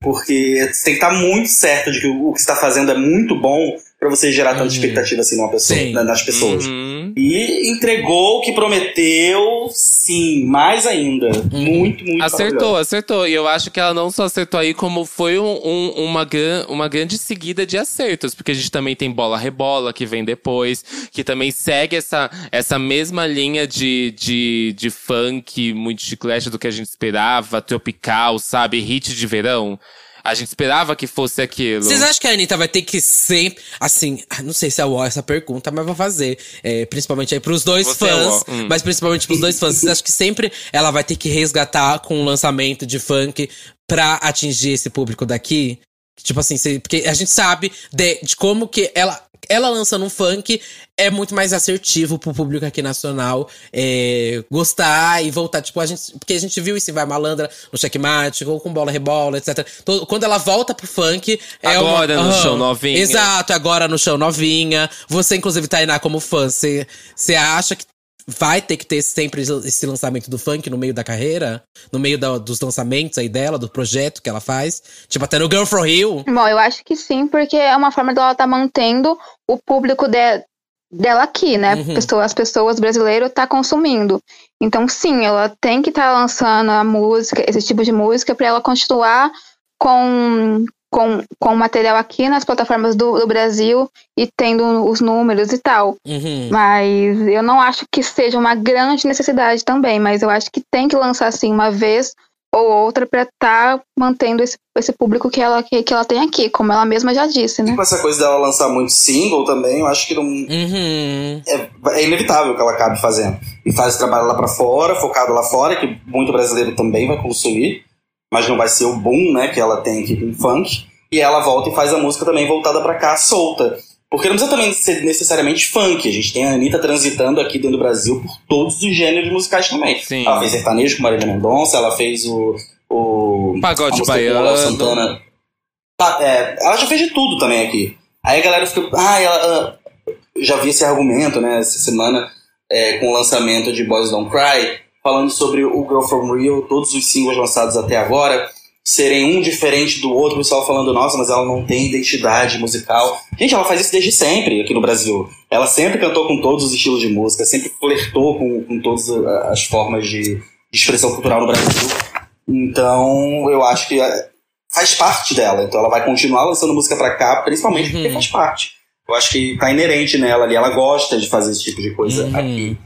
Speaker 4: Porque você tem que estar muito certo de que o que você tá fazendo é muito bom pra você gerar tanta
Speaker 2: Uhum.
Speaker 4: expectativa assim numa pessoa, na- nas pessoas.
Speaker 1: Uhum.
Speaker 4: E entregou o que prometeu, sim, mais ainda. Muito, muito
Speaker 1: Acertou, acertou. E eu acho que ela não só acertou aí, como foi um- um- uma, gran- uma grande seguida de acertos. Porque a gente também tem Bola Rebola, que vem depois, que também segue essa, essa mesma linha de, de, de funk, muito chiclete do que a gente esperava, tropical, sabe? Hit de verão. A gente esperava que fosse aquilo.
Speaker 2: Vocês acham que a Anitta vai ter que sempre. Assim, ah, não sei se é o essa pergunta, mas vou fazer. É, principalmente aí pros dois
Speaker 1: Você é
Speaker 2: fãs.
Speaker 1: o- hum.
Speaker 2: Mas principalmente pros dois fãs. Vocês acham que sempre ela vai ter que resgatar com o lançamento de funk pra atingir esse público daqui? Tipo assim, porque a gente sabe de, de como que ela. Ela lançando um funk é muito mais assertivo pro público aqui nacional é, gostar e voltar. Tipo, a gente. Porque a gente viu isso em Vai Malandra no checkmate, ou com bola rebola, etc. Todo- quando ela volta pro funk. É
Speaker 1: Agora
Speaker 2: uma,
Speaker 1: no show novinha.
Speaker 2: Exato, agora no show novinha. Você, inclusive, Tainá, como fã, você acha que vai ter que ter sempre esse lançamento do funk no meio da carreira? No meio da- dos lançamentos aí dela, do projeto que ela faz? Tipo, até no Girl from Rio?
Speaker 3: Bom, eu acho que sim, porque é uma forma dela estar mantendo o público de- dela aqui, né?
Speaker 2: Uhum.
Speaker 3: Pessoa- as pessoas brasileiras tá consumindo. Então, sim, ela tem que estar lançando a música, esse tipo de música, para ela continuar com, com, com material aqui nas plataformas do, do Brasil e tendo os números e tal.
Speaker 2: Uhum.
Speaker 3: Mas eu não acho que seja uma grande necessidade também, mas eu acho que tem que lançar assim uma vez ou outra para estar mantendo esse, esse público que ela, que, que ela tem aqui, como ela mesma já disse, né?
Speaker 4: Com essa coisa dela lançar muito single também, eu acho que não,
Speaker 2: Uhum.
Speaker 4: é, é inevitável que ela acabe fazendo. E faz trabalho lá pra fora, focado lá fora, que muito brasileiro também vai consumir, mas não vai ser o boom, né, que ela tem aqui com funk. E ela volta e faz a música também voltada pra cá, solta. Porque não precisa também ser necessariamente funk. A gente tem a Anitta transitando aqui dentro do Brasil por todos os gêneros musicais também.
Speaker 1: Sim.
Speaker 4: Ela fez sertanejo com Marília Mendonça, ela fez o. o
Speaker 1: Pagode baiano.
Speaker 4: Santana. É, ela já fez de tudo também aqui. Aí a galera fica. Ah, ela. ah, já vi esse argumento, né, essa semana, é, com o lançamento de Boys Don't Cry, falando sobre o Girl From Rio, todos os singles lançados até agora serem um diferente do outro, o pessoal falando, nossa, mas ela não tem identidade musical. Gente, ela faz isso desde sempre aqui no Brasil. Ela sempre cantou com todos os estilos de música, sempre flertou com, com todas as formas de, de expressão cultural no Brasil. Então, eu acho que é, faz parte dela. Então, ela vai continuar lançando música pra cá, principalmente porque
Speaker 2: Uhum.
Speaker 4: faz parte. Eu acho que tá inerente nela ali. Ela gosta de fazer esse tipo de coisa
Speaker 2: Uhum.
Speaker 4: aqui.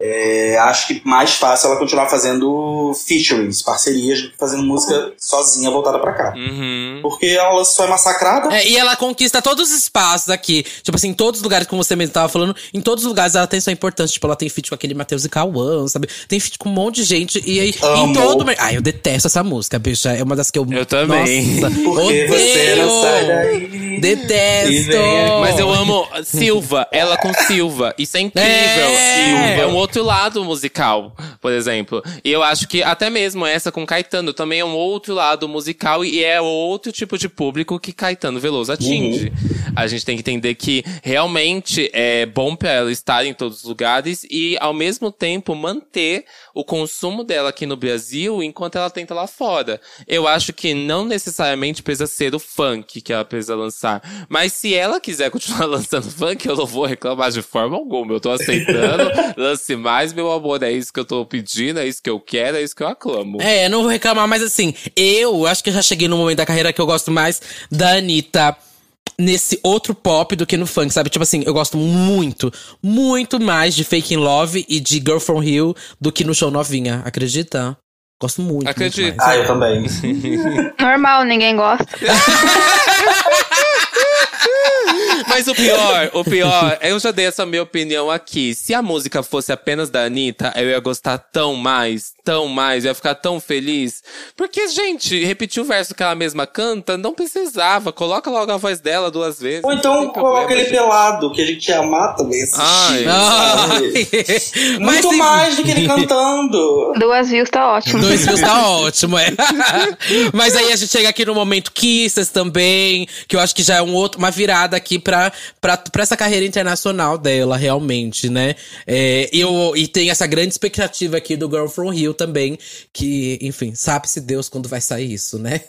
Speaker 4: É, acho que mais fácil ela continuar fazendo featurings, parcerias, do que fazendo música sozinha voltada pra cá.
Speaker 1: Uhum.
Speaker 4: Porque ela só é massacrada.
Speaker 2: É, e ela conquista todos os espaços aqui. Tipo assim, em todos os lugares, como você mesmo tava falando, em todos os lugares ela tem sua importância. Tipo, ela tem feat com aquele Matheus e Cauã, sabe? Tem feat com um monte de gente. E aí, em
Speaker 4: Amo.
Speaker 2: todo. mer- Ai, eu detesto essa música, bicha. É uma das que eu.
Speaker 1: Eu também.
Speaker 2: Nossa,
Speaker 4: Porque você não sai daí.
Speaker 2: Detesto.
Speaker 1: Mas eu amo Silva, ela com Silva. Isso é incrível.
Speaker 2: É.
Speaker 1: Silva é um outro outro lado musical, por exemplo. E eu acho que até mesmo essa com Caetano também é um outro lado musical e é outro tipo de público que Caetano Veloso atinge. Uhum. A gente tem que entender que realmente é bom para ela estar em todos os lugares e, ao mesmo tempo, manter o consumo dela aqui no Brasil enquanto ela tenta lá fora. Eu acho que não necessariamente precisa ser o funk que ela precisa lançar. Mas se ela quiser continuar lançando funk, eu não vou reclamar de forma alguma. Eu tô aceitando. lance mais, meu amor. É isso que eu tô pedindo, é isso que eu quero, é isso que eu aclamo.
Speaker 2: É, não vou reclamar, mas assim, eu acho que já cheguei no momento da carreira que eu gosto mais da Anitta nesse outro pop do que no funk, sabe? Tipo assim, eu gosto muito, muito mais de Fake in Love e de Girl From Hill do que no show novinha, acredita? Gosto muito.
Speaker 1: Acredito. Muito
Speaker 4: ah, eu também.
Speaker 3: Normal, ninguém gosta.
Speaker 1: Mas o pior, o pior, eu já dei essa minha opinião aqui. Se a música fosse apenas da Anitta, eu ia gostar tão mais, tão mais, eu ia ficar tão feliz. Porque, gente, repetir o verso que ela mesma canta, não precisava. Coloca logo a voz dela duas vezes.
Speaker 4: Ou então coloca ele pelado, que a gente ia amar também assistir. Ai. Muito Mas, mais do que ele cantando.
Speaker 3: Duas views tá ótimo.
Speaker 2: Dois views tá ótimo, é. Mas aí a gente chega aqui no momento Kisses também, que eu acho que já é um outro, uma virada aqui pra, pra, pra essa carreira internacional dela, realmente, né? É, eu, e tem essa grande expectativa aqui do Girl From Rio também, que, enfim, sabe-se Deus quando vai sair isso, né?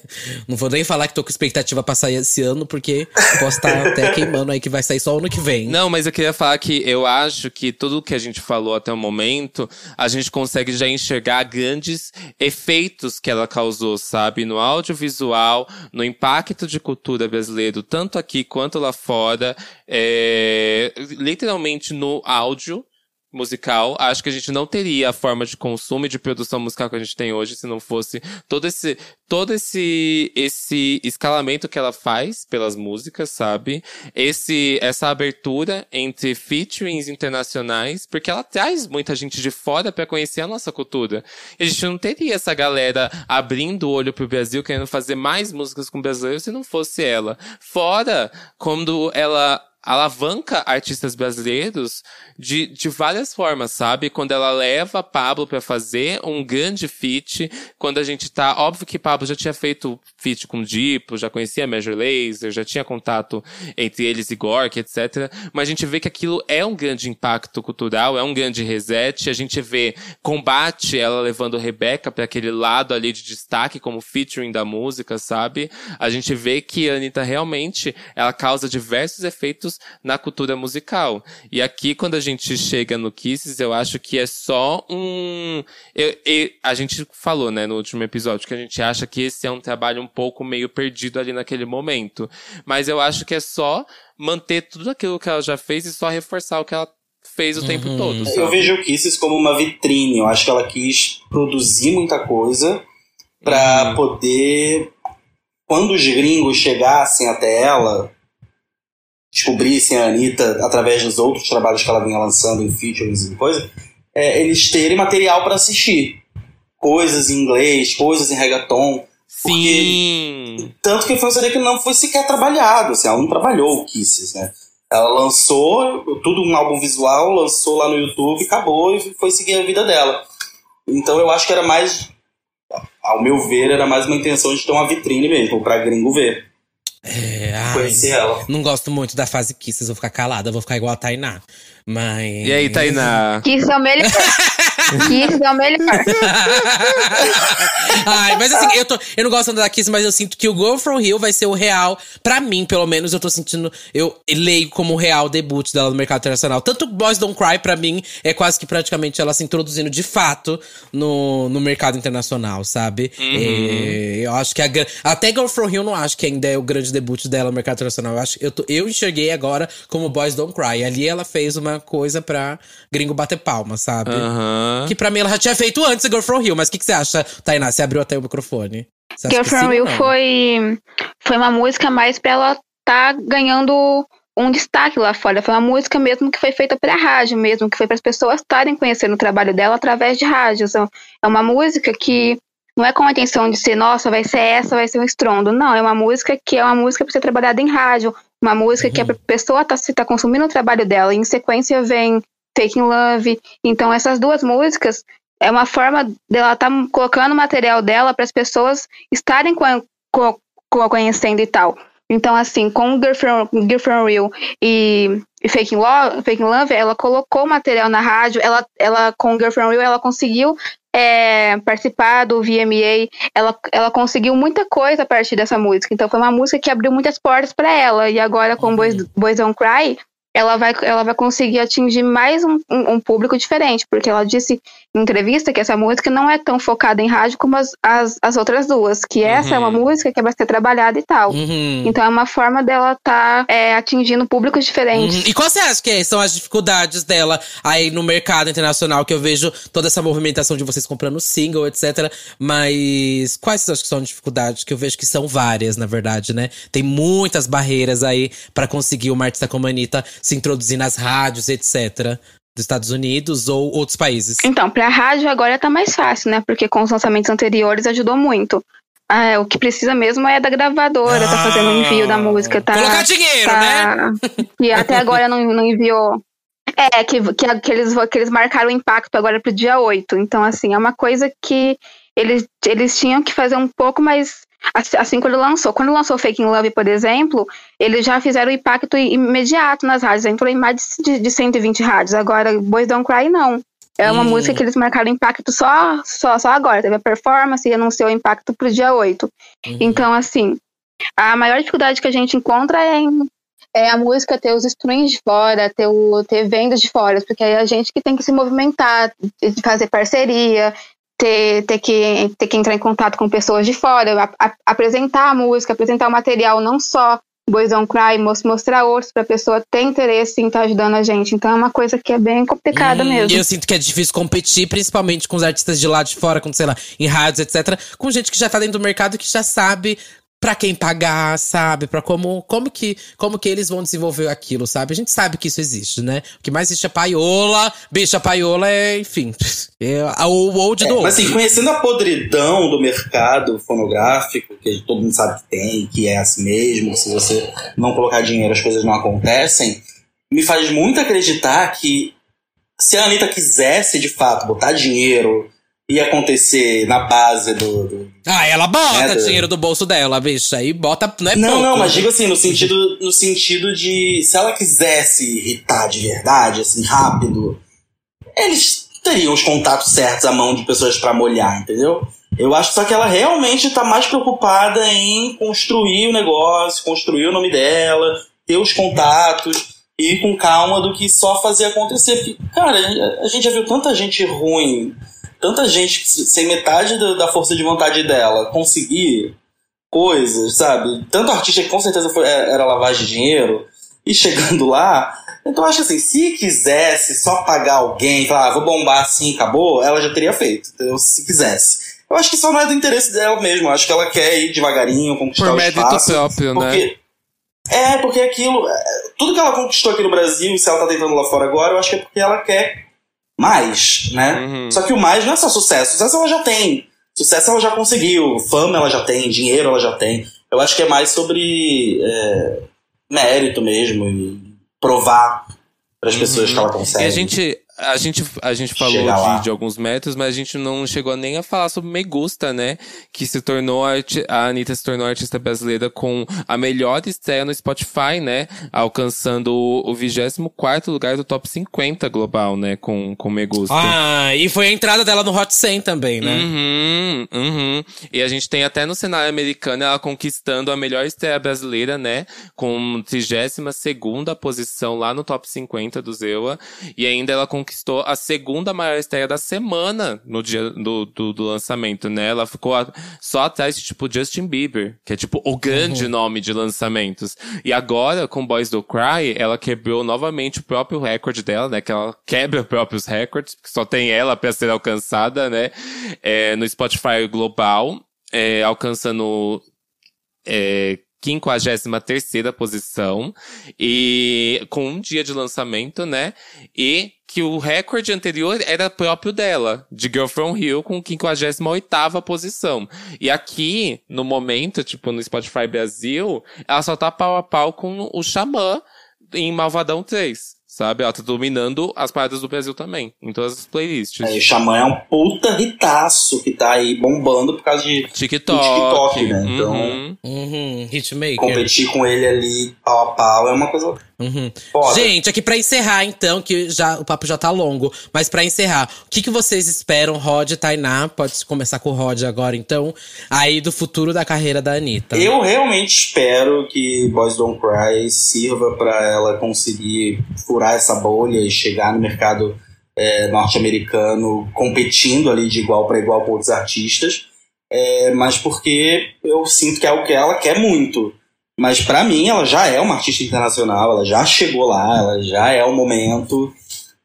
Speaker 2: Não vou nem falar que tô com expectativa pra sair esse ano, porque posso estar até queimando aí que vai sair só ano que vem.
Speaker 1: Não, mas eu queria falar que eu acho que tudo que a gente falou até o momento, a gente consegue já enxergar grandes efeitos que ela causou, sabe? No audiovisual, no impacto de cultura brasileiro, tanto aqui quanto lá fora, é, literalmente no áudio musical. Acho que a gente não teria a forma de consumo e de produção musical que a gente tem hoje se não fosse todo esse todo esse esse escalamento que ela faz pelas músicas, sabe? Esse essa abertura entre featurings internacionais, porque ela traz muita gente de fora para conhecer a nossa cultura. E a gente não teria essa galera abrindo o olho pro Brasil querendo fazer mais músicas com brasileiros se não fosse ela. Fora quando ela alavanca artistas brasileiros de, de várias formas, sabe? Quando ela leva Pablo para fazer um grande feat, quando a gente tá, óbvio que Pablo já tinha feito feat com Diplo, já conhecia Major Lazer, já tinha contato entre eles e Gork, etc. Mas a gente vê que aquilo é um grande impacto cultural, é um grande reset, a gente vê combate ela levando Rebeca para aquele lado ali de destaque como featuring da música, sabe? A gente vê que a Anitta realmente, ela causa diversos efeitos na cultura musical. E aqui, quando a gente chega no Kisses, eu acho que é só um. Eu, eu, a gente falou, né, no último episódio, que a gente acha que esse é um trabalho um pouco meio perdido ali naquele momento. Mas eu acho que é só manter tudo aquilo que ela já fez e só reforçar o que ela fez o uhum. tempo todo. Sabe?
Speaker 4: Eu vejo o Kisses como uma vitrine. Eu acho que ela quis produzir muita coisa para uhum. poder. Quando os gringos chegassem até ela, descobrissem a Anitta através dos outros trabalhos que ela vinha lançando em features e coisa, é, eles terem material para assistir. Coisas em inglês, coisas em reggaeton.
Speaker 1: Sim!
Speaker 4: Porque, tanto que foi um CD que não foi sequer trabalhado, assim, ela não trabalhou o Kisses, né? Ela lançou tudo um álbum visual, lançou lá no YouTube, acabou e foi seguir a vida dela. Então eu acho que era mais, ao meu ver, era mais uma intenção de ter uma vitrine mesmo, pra gringo ver.
Speaker 2: É, ai,
Speaker 4: ela.
Speaker 2: Não gosto muito da fase Kisses, vou ficar calada, vou ficar igual a Tainá. Mas.
Speaker 1: E aí, Tainá?
Speaker 3: Kisses é o melhor. Kiss é o melhor.
Speaker 2: Ai, mas assim, eu, tô, eu não gosto da Kiss, mas eu sinto que o Go From Hill vai ser o real. Pra mim, pelo menos, eu tô sentindo. Eu leio como o real debut dela no mercado internacional. Tanto Boys Don't Cry, pra mim, é quase que praticamente ela se introduzindo de fato no, no mercado internacional, sabe? Uhum. É, eu acho que a, até Go From Hill não acho que ainda é o grande debut dela no mercado internacional. Eu, acho, eu, tô, eu enxerguei agora como Boys Don't Cry. Ali ela fez uma coisa pra gringo bater palma, sabe?
Speaker 1: Uhum.
Speaker 2: Que pra mim ela já tinha feito antes Girl From Hill. Mas o que, que você acha, Tainá? Você abriu até o microfone.
Speaker 3: Girl From Hill foi, foi uma música mais pra ela tá ganhando um destaque lá fora. Foi uma música mesmo que foi feita pra rádio mesmo, que foi para as pessoas estarem conhecendo o trabalho dela através de rádio. Então, é uma música que não é com a intenção de ser, nossa, vai ser essa, vai ser um estrondo. Não, é uma música que é uma música para ser trabalhada em rádio, uma música uhum. que a pessoa tá, se tá consumindo o trabalho dela e em sequência vem Fake in Love. Então, essas duas músicas é uma forma dela estar tá colocando o material dela para as pessoas estarem com, com, com, conhecendo e tal. Então, assim, com Girlfriend, Girlfriend Real e, e Fake, in Love, Fake in Love, ela colocou material na rádio, ela, ela com Girlfriend Real, ela conseguiu é, participar do VMA, ela, ela conseguiu muita coisa a partir dessa música. Então, foi uma música que abriu muitas portas para ela. E agora, com uhum. Boys, Boys Don't Cry, ela vai, ela vai conseguir atingir mais um, um, um, público diferente, porque ela disse em entrevista que essa música não é tão focada em rádio como as, as, as outras duas, que essa é uma uhum. música que vai ser trabalhada e tal. Uhum. Então é uma forma dela estar tá, é, atingindo públicos diferentes. Uhum.
Speaker 2: E quais você acha que são as dificuldades dela aí no mercado internacional, que eu vejo toda essa movimentação de vocês comprando single, etc. Mas quais você acha que são as dificuldades? Que eu vejo que são várias, na verdade, né? Tem muitas barreiras aí para conseguir uma artista como a Anitta se introduzir nas rádios, etc. Dos Estados Unidos ou outros países?
Speaker 3: Então, para a rádio agora tá mais fácil, né? Porque com os lançamentos anteriores ajudou muito. Ah, o que precisa mesmo é da gravadora, ah, tá fazendo o envio da música, tá?
Speaker 2: Colocar dinheiro, tá, né?
Speaker 3: E até agora não, não enviou. É, que, que, que, eles, que eles marcaram o impacto agora pro dia 8. Então, assim, é uma coisa que eles, eles tinham que fazer um pouco mais Assim quando lançou. Quando lançou Fake in Love, por exemplo, eles já fizeram o impacto imediato nas rádios. Entrou em mais de, de 120 rádios. Agora, Boys Don't Cry, não. É uma hum. música que eles marcaram impacto só, só, só agora. Teve a performance e anunciou o impacto pro dia 8. Uhum. Então, assim, a maior dificuldade que a gente encontra é, em, é a música ter os streams de fora, ter, o, ter vendas de fora, porque é a gente que tem que se movimentar, fazer parceria, ter, ter, que, ter que entrar em contato com pessoas de fora, a, a, apresentar a música, apresentar o material, não só Boys Don't Cry, mostrar outros para a pessoa ter interesse em estar tá ajudando a gente. Então é uma coisa que é bem complicada hum, mesmo.
Speaker 2: E eu sinto que é difícil competir, principalmente com os artistas de lá de fora, com, sei lá, em rádios, etc. Com gente que já tá dentro do mercado que já sabe para quem pagar, sabe? Para como como que como que eles vão desenvolver aquilo, sabe? A gente sabe que isso existe, né? O que mais existe é paiola, bicha paiola é, enfim, é o old do
Speaker 4: é, Mas assim, conhecendo a podridão do mercado fonográfico, que todo mundo sabe que tem, que é assim mesmo, se você não colocar dinheiro as coisas não acontecem, me faz muito acreditar que se a Anitta quisesse de fato botar dinheiro ia acontecer na base do. do
Speaker 2: ah, ela bota né, do... dinheiro do bolso dela, bicho. Aí bota. Não é
Speaker 4: Não,
Speaker 2: pouco.
Speaker 4: não, mas digo assim, no sentido, no sentido de. Se ela quisesse irritar de verdade, assim, rápido, eles teriam os contatos certos à mão de pessoas para molhar, entendeu? Eu acho só que ela realmente tá mais preocupada em construir o negócio, construir o nome dela, ter os contatos e ir com calma do que só fazer acontecer. Cara, a gente já viu tanta gente ruim tanta gente sem metade da força de vontade dela conseguir coisas, sabe? Tanto artista que com certeza foi, é, era lavagem de dinheiro, e chegando lá. Então eu acho assim, se quisesse só pagar alguém, falar, ah, vou bombar assim, acabou, ela já teria feito, entendeu? se quisesse. Eu acho que só não é do interesse dela mesmo, eu acho que ela quer ir devagarinho, conquistar Por o espaço. próprio, né? porque, né? É, porque aquilo, é, tudo que ela conquistou aqui no Brasil, e se ela tá tentando lá fora agora, eu acho que é porque ela quer mais, né? Uhum. Só que o mais não é só sucesso. Sucesso ela já tem. Sucesso ela já conseguiu. Fama ela já tem. Dinheiro ela já tem. Eu acho que é mais sobre é, mérito mesmo e provar para as uhum. pessoas que ela consegue.
Speaker 1: E a gente, a gente, a gente falou de, de, alguns métodos, mas a gente não chegou nem a falar sobre Megusta, né? Que se tornou, a, a Anitta se tornou artista brasileira com a melhor estreia no Spotify, né? Alcançando o, o 24 lugar do top 50 global, né? Com, com Megusta.
Speaker 2: Ah, e foi a entrada dela no Hot 100 também, né?
Speaker 1: Uhum, uhum. E a gente tem até no cenário americano ela conquistando a melhor estreia brasileira, né? Com 32 segunda posição lá no top 50 do Zewa. E ainda ela conquistou conquistou a segunda maior estreia da semana no dia do, do, do lançamento, né? Ela ficou a, só atrás de, tipo, Justin Bieber, que é, tipo, o grande uhum. nome de lançamentos. E agora, com Boys Do Cry, ela quebrou novamente o próprio recorde dela, né? Que ela quebra próprios recordes, porque só tem ela para ser alcançada, né? É, no Spotify global, é, alcançando é, 53 posição e com um dia de lançamento, né? E que o recorde anterior era próprio dela, de Girl From Hill, com 58 posição. E aqui, no momento, tipo, no Spotify Brasil, ela só tá pau a pau com o Xamã em Malvadão 3. Sabe? Ela tá dominando as paradas do Brasil também, em todas as playlists.
Speaker 4: É, o Xamã é um puta ritaço que tá aí bombando por causa de
Speaker 1: TikTok.
Speaker 4: TikTok, né? Então-
Speaker 1: Uhum.
Speaker 2: Uhum, hitmaker.
Speaker 4: competir com ele ali pau a pau é uma coisa
Speaker 2: Uhum. Gente, aqui pra encerrar, então, que já o papo já tá longo, mas pra encerrar, o que, que vocês esperam, Rod e Tainá? Pode começar com o Rod agora, então, aí do futuro da carreira da Anitta.
Speaker 4: Eu realmente espero que Boys Don't Cry sirva para ela conseguir furar essa bolha e chegar no mercado é, norte-americano competindo ali de igual para igual com outros artistas. É, mas porque eu sinto que é o que ela quer muito. Mas para mim ela já é uma artista internacional, ela já chegou lá, ela já é o momento.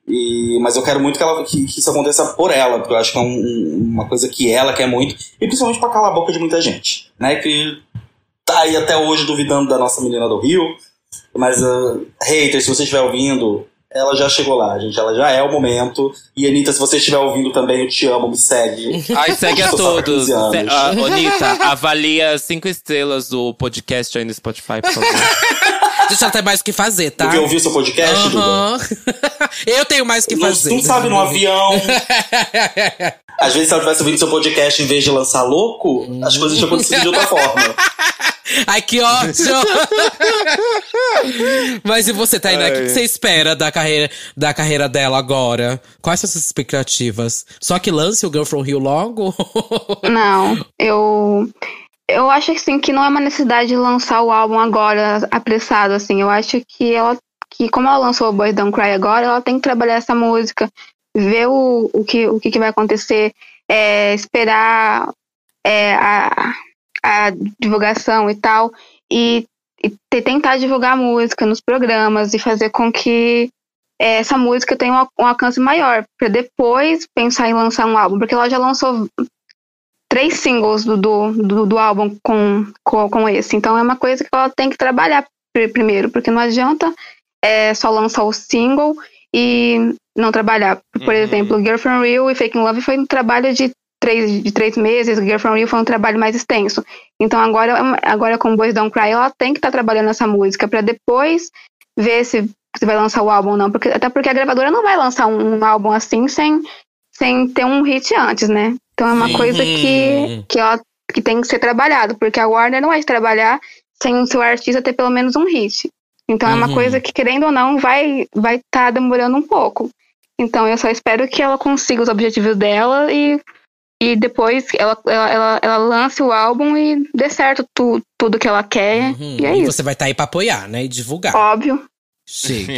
Speaker 4: E, mas eu quero muito que, ela, que, que isso aconteça por ela, porque eu acho que é um- um- uma coisa que ela quer muito, e principalmente pra calar a boca de muita gente, né? Que tá aí até hoje duvidando da nossa menina do Rio. Mas, uh, haters, se você estiver ouvindo, ela já chegou lá, gente. Ela já é o momento. E, Anitta, se você estiver ouvindo também, eu te amo, me segue.
Speaker 1: Ai, segue a todos.
Speaker 4: 15 anos.
Speaker 1: Se, ah, Anitta, avalia cinco estrelas do podcast aí no Spotify, por favor.
Speaker 2: Gente, ela tem mais o que fazer, tá?
Speaker 4: Porque eu ouvi o seu podcast, Duda.
Speaker 2: Aham. Eu tenho mais o que fazer.
Speaker 4: não sabe, no avião. Às vezes, se ela tivesse ouvindo seu podcast em vez de lançar louco, as coisas tinham acontecido de outra forma.
Speaker 2: Ai, que ótimo! Mas e você, Tainá? O que, você espera da carreira, da carreira dela agora? Quais são suas expectativas? Só que lance o Girl From Rio logo?
Speaker 3: Não, eu. Eu acho assim que não é uma necessidade de lançar o álbum agora, apressado, assim. Eu acho que ela. Que como ela lançou o Boys Don't Cry agora, ela tem que trabalhar essa música, ver o, o, que, o que, vai acontecer, é, esperar é, a, a divulgação e tal, e, e te- tentar divulgar a música nos programas e fazer com que é, essa música tenha um, um alcance maior, para depois pensar em lançar um álbum, porque ela já lançou três singles do, do, do, do álbum com, com, com esse. Então é uma coisa que ela tem que trabalhar pr- primeiro, porque não adianta é, só lançar o single e não trabalhar. Por
Speaker 1: Uhum.
Speaker 3: exemplo, Girl From Real e Fake in Love foi um trabalho de três, de três meses, Girl From Real foi um trabalho mais extenso. Então agora, agora com Boys Don't Cry, ela tem que estar trabalhando essa música para depois ver se, se vai lançar o álbum ou não. Porque, até porque a gravadora não vai lançar um, um álbum assim sem, sem ter um hit antes, né? Então é uma
Speaker 2: Sim.
Speaker 3: coisa que, que, ela, que tem que ser trabalhado, porque a Warner não vai trabalhar sem o seu artista ter pelo menos um hit. Então é uma
Speaker 2: Uhum.
Speaker 3: coisa que, querendo ou não, vai vai estar demorando um pouco. Então eu só espero que ela consiga os objetivos dela e, e depois ela, ela, ela, ela lance o álbum e dê certo tu, tudo que ela quer.
Speaker 2: Uhum.
Speaker 3: E é
Speaker 2: e
Speaker 3: isso.
Speaker 2: você vai estar aí pra apoiar, né? E divulgar.
Speaker 3: Óbvio.
Speaker 2: Chique.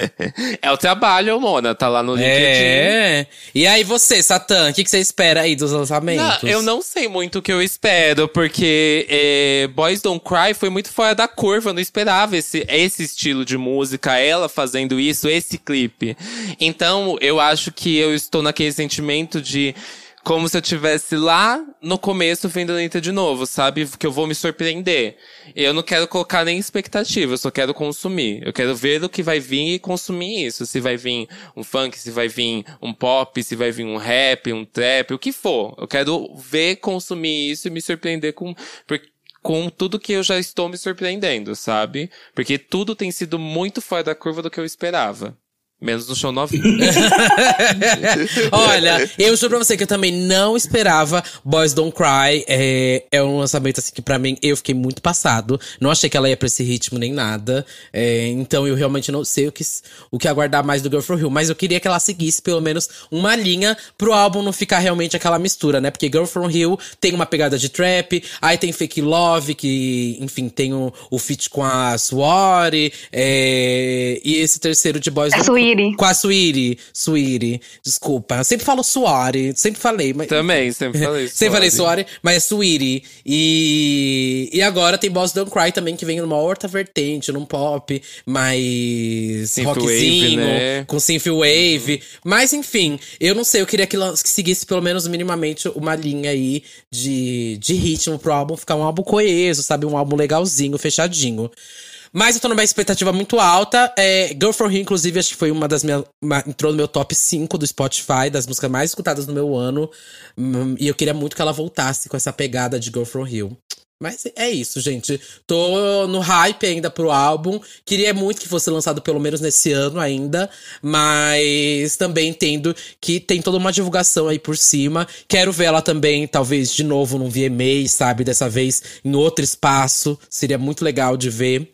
Speaker 1: é o trabalho, Mona. Tá lá no LinkedIn.
Speaker 2: É. E aí você, Satã, o que, que você espera aí dos lançamentos?
Speaker 1: Não, eu não sei muito o que eu espero, porque é, Boys Don't Cry foi muito fora da curva. Eu não esperava esse, esse estilo de música, ela fazendo isso, esse clipe. Então, eu acho que eu estou naquele sentimento de. Como se eu estivesse lá no começo vendo a Anitta de novo, sabe? Que eu vou me surpreender. Eu não quero colocar nem expectativa, eu só quero consumir. Eu quero ver o que vai vir e consumir isso. Se vai vir um funk, se vai vir um pop, se vai vir um rap, um trap, o que for. Eu quero ver, consumir isso e me surpreender com, com tudo que eu já estou me surpreendendo, sabe? Porque tudo tem sido muito fora da curva do que eu esperava. Menos no show novinho.
Speaker 2: Olha, eu juro pra você que eu também não esperava Boys Don't Cry. É, é um lançamento assim que pra mim eu fiquei muito passado. Não achei que ela ia pra esse ritmo nem nada. É, então eu realmente não sei o que, o que aguardar mais do Girl From Hill. Mas eu queria que ela seguisse pelo menos uma linha pro álbum não ficar realmente aquela mistura, né? Porque Girl From Hill tem uma pegada de trap, aí tem Fake Love, que, enfim, tem o, o feat com a Suori, é, e esse terceiro de Boys
Speaker 3: É
Speaker 2: Don't
Speaker 3: Suiri.
Speaker 2: com a Suiri. Suiri. Desculpa. Eu sempre falo Suari. Sempre falei, mas.
Speaker 1: Também, sempre falei isso.
Speaker 2: Sempre falei Suari, mas é Suiri. E, e agora tem Boss Don't Cry também, que vem numa outra vertente, num pop mais
Speaker 1: Synth
Speaker 2: rockzinho,
Speaker 1: wave, né?
Speaker 2: com synth wave. Mas enfim, eu não sei, eu queria que, que seguisse pelo menos minimamente uma linha aí de, de ritmo pro álbum ficar um álbum coeso, sabe? Um álbum legalzinho, fechadinho. Mas eu tô numa expectativa muito alta. É, Girl From Here, inclusive, acho que foi uma das minhas. uma- entrou no meu top 5 do Spotify, das músicas mais escutadas no meu ano. Hum, E eu queria muito que ela voltasse com essa pegada de Girl From Hill. Mas é isso, gente. Tô no hype ainda pro álbum. Queria muito que fosse lançado pelo menos nesse ano ainda. Mas também entendo que tem toda uma divulgação aí por cima. Quero ver ela também, talvez, de novo num VMA, sabe? Dessa vez em outro espaço. Seria muito legal de ver.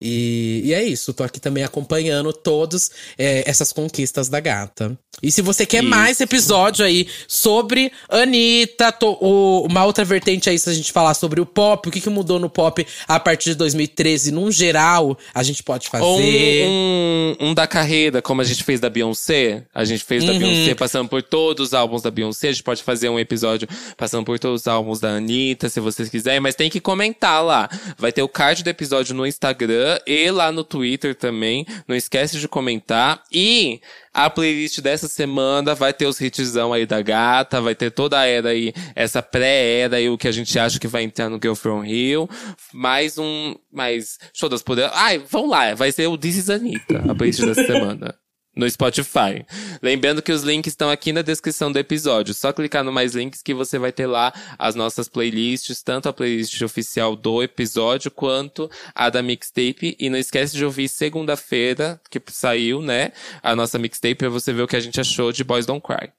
Speaker 2: E, e, é isso, tô aqui também acompanhando todas é, essas conquistas da gata. E se você quer isso. mais episódio aí sobre Anitta, to, o, uma outra vertente aí, se a gente falar sobre o pop, o que, que mudou no pop a partir de 2013, num geral, a gente pode fazer.
Speaker 1: Um, um, um da carreira, como a gente fez da Beyoncé. A gente fez da uhum. Beyoncé passando por todos os álbuns da Beyoncé. A gente pode fazer um episódio passando por todos os álbuns da Anitta, se vocês quiserem, mas tem que comentar lá. Vai ter o card do episódio no Instagram e lá no Twitter também. Não esquece de comentar. E a playlist dessa semana vai ter os hitzão aí da gata, vai ter toda a era aí, essa pré-era aí, o que a gente acha que vai entrar no Girl From Rio. Mais um, mais Show das Poderas. Ai, vamos lá, vai ser o This is Anitta, a playlist dessa semana no Spotify. Lembrando que os links estão aqui na descrição do episódio. Só clicar no mais links que você vai ter lá as nossas playlists, tanto a playlist oficial do episódio quanto a da mixtape. E não esquece de ouvir segunda-feira, que saiu, né, a nossa mixtape pra você ver o que a gente achou de Boys Don't Cry.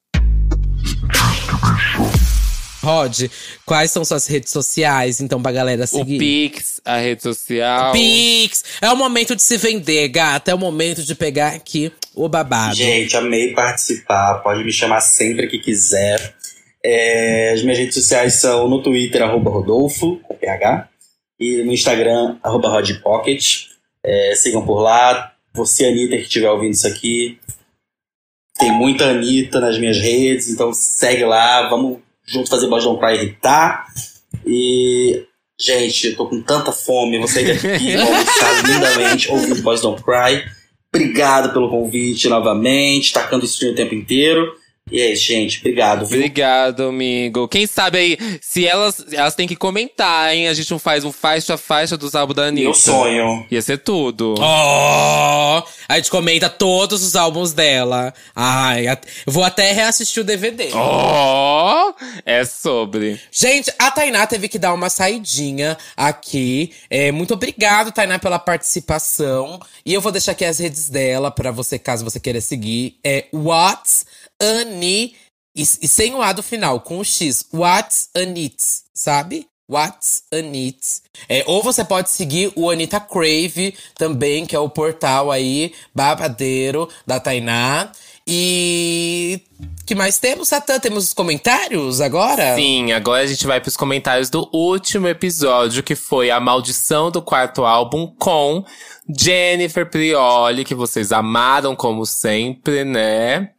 Speaker 2: Rod, quais são suas redes sociais, então, pra galera seguir?
Speaker 1: O Pix, a rede social.
Speaker 2: Pix! É o momento de se vender, gata. É o momento de pegar aqui o babado.
Speaker 4: Gente, amei participar. Pode me chamar sempre que quiser. É, as minhas redes sociais são no Twitter, arroba Rodolfo, com PH. E no Instagram, arroba RodPocket. É, sigam por lá. Você, Anitta, que estiver ouvindo isso aqui. Tem muita Anitta nas minhas redes, então segue lá. Vamos junto fazer Bojão pra irritar. E, gente, eu tô com tanta fome. Você que aqui almoçar lindamente ouvindo Boys Don't Cry. Obrigado pelo convite novamente, tacando stream o tempo inteiro. E é isso, gente. Obrigado.
Speaker 1: Viu? Obrigado, amigo. Quem sabe aí, se elas, elas têm que comentar, hein? A gente não faz um faixa a faixa dos álbuns da Anitta.
Speaker 4: Meu sonho.
Speaker 1: Ia ser tudo.
Speaker 2: Oh! A gente comenta todos os álbuns dela. Ai, eu vou até reassistir o DVD.
Speaker 1: Oh! É sobre.
Speaker 2: Gente, a Tainá teve que dar uma saidinha aqui. É, muito obrigado, Tainá, pela participação. E eu vou deixar aqui as redes dela para você, caso você queira seguir. É What's Ani. E, e, sem o A do final, com o X. What's Anits, sabe? What's Anits. É, ou você pode seguir o Anita Crave também, que é o portal aí, babadeiro da Tainá. E que mais temos, Satã? Temos os comentários agora?
Speaker 1: Sim, agora a gente vai para os comentários do último episódio, que foi a maldição do quarto álbum com Jennifer Prioli, que vocês amaram como sempre, né?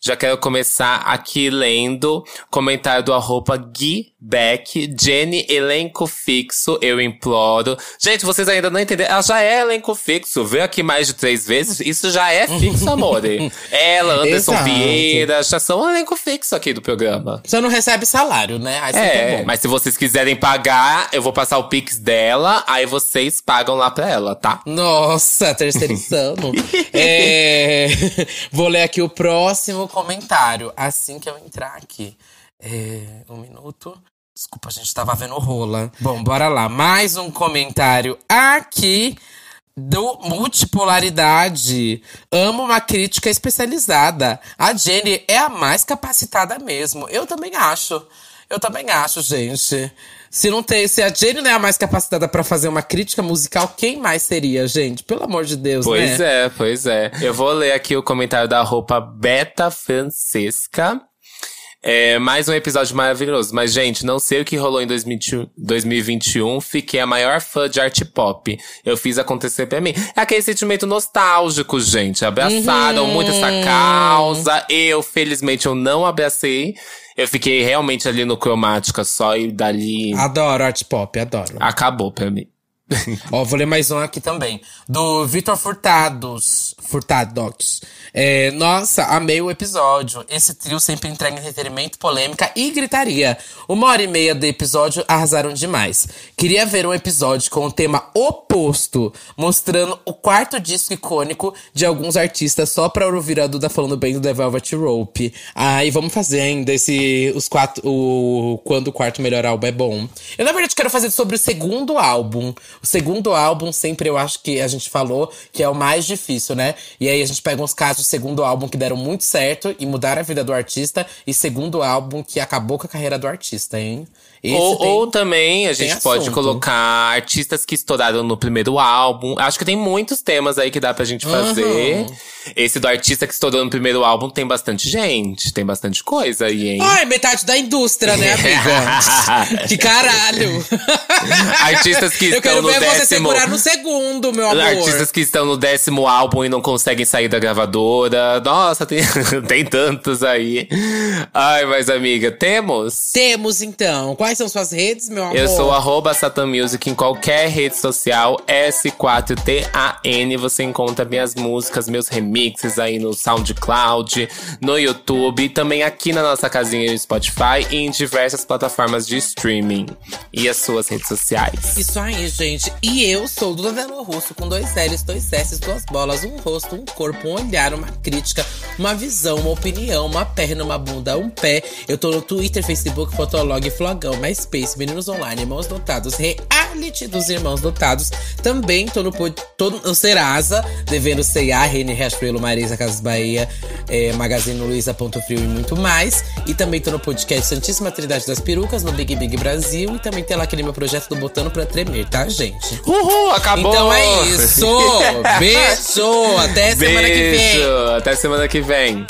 Speaker 1: Já quero começar aqui lendo comentário do arroba Gui Beck, Jenny, elenco fixo, eu imploro. Gente, vocês ainda não entenderam. Ela já é elenco fixo. Veio aqui mais de três vezes. Isso já é fixo, amor. Ela, Anderson Exato. Vieira, já são elenco fixo aqui do programa.
Speaker 2: Você não recebe salário, né?
Speaker 1: Aí é, mas se vocês quiserem pagar, eu vou passar o pix dela, aí vocês pagam lá pra ela, tá?
Speaker 2: Nossa, terceirizando. é... Vou ler aqui o próximo comentário, assim que eu entrar aqui. É, um minuto. Desculpa, a gente tava vendo rola. Bom, bora lá. Mais um comentário aqui do Multipolaridade. Amo uma crítica especializada. A Jenny é a mais capacitada mesmo. Eu também acho. Eu também acho, gente. Se não tem, se a Jenny não é a mais capacitada para fazer uma crítica musical, quem mais seria, gente? Pelo amor de Deus,
Speaker 1: pois
Speaker 2: né?
Speaker 1: Pois é, pois é. Eu vou ler aqui o comentário da roupa Beta Francesca. É mais um episódio maravilhoso. Mas, gente, não sei o que rolou em 2021. Fiquei a maior fã de art pop. Eu fiz acontecer pra mim. É aquele sentimento nostálgico, gente. Abraçaram uhum. muito essa causa. Eu, felizmente, eu não abracei. Eu fiquei realmente ali no cromática só e dali.
Speaker 2: Adoro art pop, adoro.
Speaker 1: Acabou pra mim.
Speaker 2: Ó, vou ler mais um aqui também. Do Vitor Furtados. Furtados. É, nossa, amei o episódio. Esse trio sempre entrega entretenimento, polêmica e gritaria. Uma hora e meia de episódio arrasaram demais. Queria ver um episódio com o tema oposto, mostrando o quarto disco icônico de alguns artistas só pra ouvir a Duda falando bem do The Velvet Rope. Aí ah, vamos fazer ainda esse. Os quatro. O, quando o quarto melhor álbum é bom. Eu, na verdade, quero fazer sobre o segundo álbum. O segundo álbum, sempre eu acho que a gente falou que é o mais difícil, né? E aí a gente pega uns casos do segundo álbum que deram muito certo e mudaram a vida do artista, e segundo álbum que acabou com a carreira do artista, hein?
Speaker 1: Ou, tem, ou, também a gente pode colocar artistas que estouraram no primeiro álbum. Acho que tem muitos temas aí que dá pra gente fazer. Uhum. Esse do artista que estourou no primeiro álbum tem bastante gente, tem bastante coisa aí, hein?
Speaker 2: Ai, metade da indústria, né, amiga? que caralho!
Speaker 1: Artistas que estão no décimo… Eu quero ver você
Speaker 2: segurar no segundo, meu amor.
Speaker 1: Artistas que estão no décimo álbum e não conseguem sair da gravadora. Nossa, tem, tem tantos aí. Ai, mas amiga, temos?
Speaker 2: Temos, então. Quais são suas redes, meu amor?
Speaker 1: Eu sou arroba Music em qualquer rede social. S4TAN. Você encontra minhas músicas, meus remixes aí no SoundCloud, no YouTube. Também aqui na nossa casinha no Spotify e em diversas plataformas de streaming. E as suas redes sociais.
Speaker 2: Isso aí, gente. E eu sou Duda Velo Russo, com dois L's, dois S's, duas bolas, um rosto, um corpo, um olhar, uma crítica, uma visão, uma opinião, uma perna, uma bunda, um pé. Eu tô no Twitter, Facebook, Fotolog e Flogão. MySpace, Meninos Online, Irmãos Dotados, Reality dos Irmãos Dotados. Também tô no, tô no Serasa, devendo C&A, Rene Riachuelo, Marisa Casas Bahia, é, Magazine Luiza, Ponto Frio e muito mais. E também tô no podcast Santíssima Trindade das Perucas, no Big Big Brasil. E também tem lá aquele meu projeto do Botando Pra Tremer, tá, gente?
Speaker 1: Uhul, acabou!
Speaker 2: Então é isso! Beijo! Até semana
Speaker 1: Beijo.
Speaker 2: que vem!
Speaker 1: Até semana que vem!